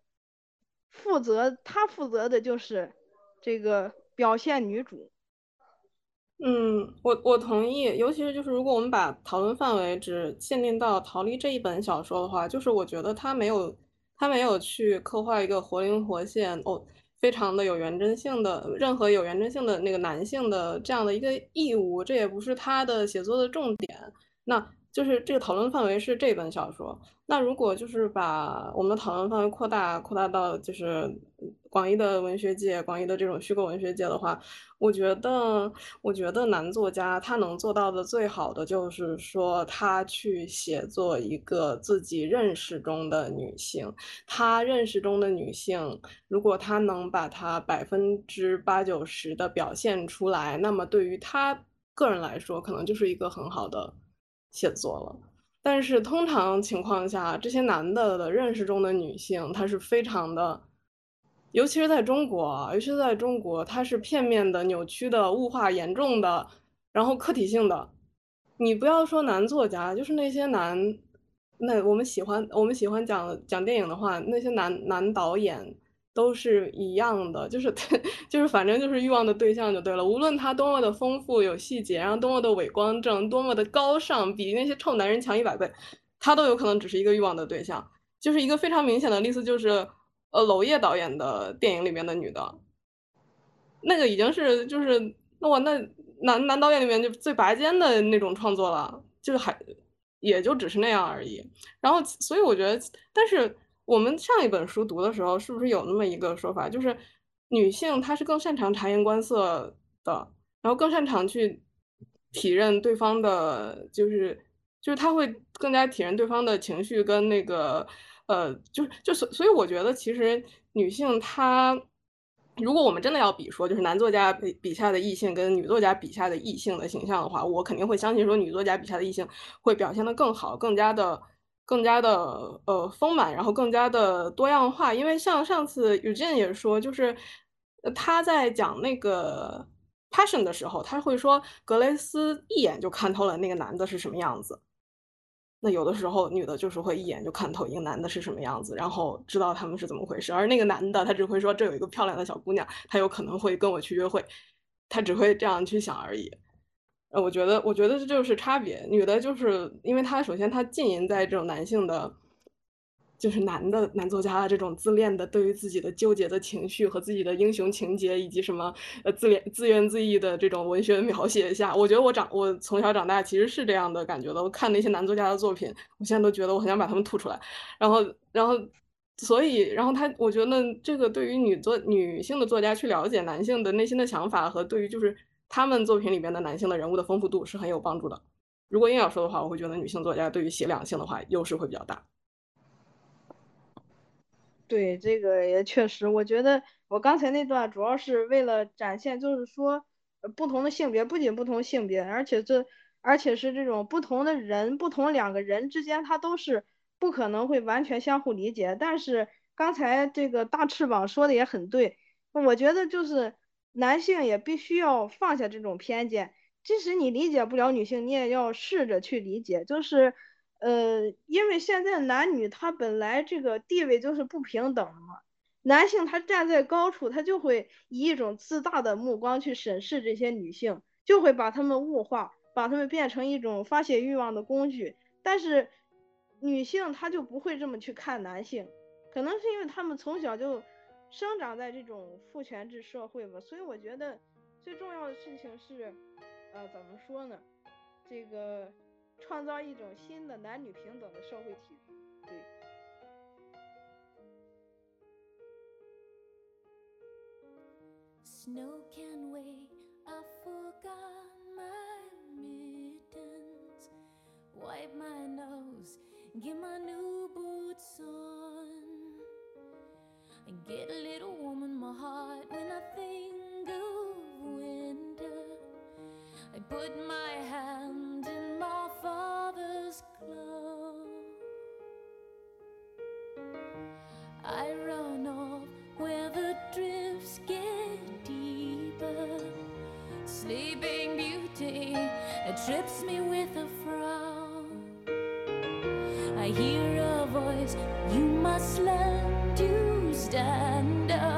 负责，他负责的就是这个表现女主。嗯，我我同意，尤其是就是如果我们把讨论范围只限定到《逃离》这一本小说的话，就是我觉得他没有他没有去刻画一个活灵活现哦。非常的有原真性的，任何有原真性的那个男性的这样的一个义务，这也不是他的写作的重点。那就是这个讨论范围是这本小说。那如果就是把我们的讨论范围扩大，扩大到就是广义的文学界、广义的这种虚构文学界的话，我觉得，我觉得男作家他能做到的最好的就是说，他去写作一个自己认识中的女性，他认识中的女性，如果他能把它百分之八九十的表现出来，那么对于他个人来说，可能就是一个很好的写作了。但是通常情况下，这些男的的认识中的女性，她是非常的，尤其是在中国，尤其是在中国，她是片面的、扭曲的、物化严重的，然后客体性的。你不要说男作家，就是那些男，那我们喜欢我们喜欢讲讲电影的话，那些男男导演。都是一样的，就是对 就是反正就是欲望的对象就对了。无论他多么的丰富有细节，然后多么的伟光正，多么的高尚，比那些臭男人强一百倍，他都有可能只是一个欲望的对象。就是一个非常明显的例子，就是呃娄烨导演的电影里面的女的，那个已经是就是那我那男男导演里面就最拔尖的那种创作了，就是还也就只是那样而已。然后所以我觉得，但是。我们上一本书读的时候，是不是有那么一个说法，就是女性她是更擅长察言观色的，然后更擅长去体认对方的，就是就是她会更加体认对方的情绪跟那个呃，就是就所所以我觉得其实女性她，如果我们真的要比说，就是男作家笔笔下的异性跟女作家笔下的异性的形象的话，我肯定会相信说女作家笔下的异性会表现得更好，更加的。更加的呃丰满，然后更加的多样化。因为像上次 Eugene 也说，就是他在讲那个 passion 的时候，他会说格雷斯一眼就看透了那个男的是什么样子。那有的时候女的就是会一眼就看透一个男的是什么样子，然后知道他们是怎么回事。而那个男的他只会说这有一个漂亮的小姑娘，他有可能会跟我去约会，他只会这样去想而已。我觉得，我觉得这就是差别。女的，就是因为她首先她浸淫在这种男性的，就是男的男作家的这种自恋的，对于自己的纠结的情绪和自己的英雄情节，以及什么呃自恋自怨自艾的这种文学描写下，我觉得我长我从小长大其实是这样的感觉的。我看那些男作家的作品，我现在都觉得我很想把他们吐出来。然后，然后，所以，然后他，我觉得这个对于女作女性的作家去了解男性的内心的想法和对于就是。他们作品里边的男性的人物的丰富度是很有帮助的。如果硬要说的话，我会觉得女性作家对于写两性的话优势会比较大。对，这个也确实，我觉得我刚才那段主要是为了展现，就是说不同的性别，不仅不同性别，而且这而且是这种不同的人，不同两个人之间，他都是不可能会完全相互理解。但是刚才这个大翅膀说的也很对，我觉得就是。男性也必须要放下这种偏见，即使你理解不了女性，你也要试着去理解。就是，呃，因为现在男女他本来这个地位就是不平等的嘛。男性他站在高处，他就会以一种自大的目光去审视这些女性，就会把他们物化，把他们变成一种发泄欲望的工具。但是女性她就不会这么去看男性，可能是因为他们从小就。生长在这种父权制社会吧，所以我觉得，最重要的事情是，呃，怎么说呢？这个创造一种新的男女平等的社会体制，对。Snow can wait, I forgot my mittens. Wipe my nose, give my new boots on. I get a little warm in my heart when I think of winter. I put my hand in my father's glove. I run off where the drifts get deeper. Sleeping Beauty it trips me with a frown. I hear a voice, you must learn to stand up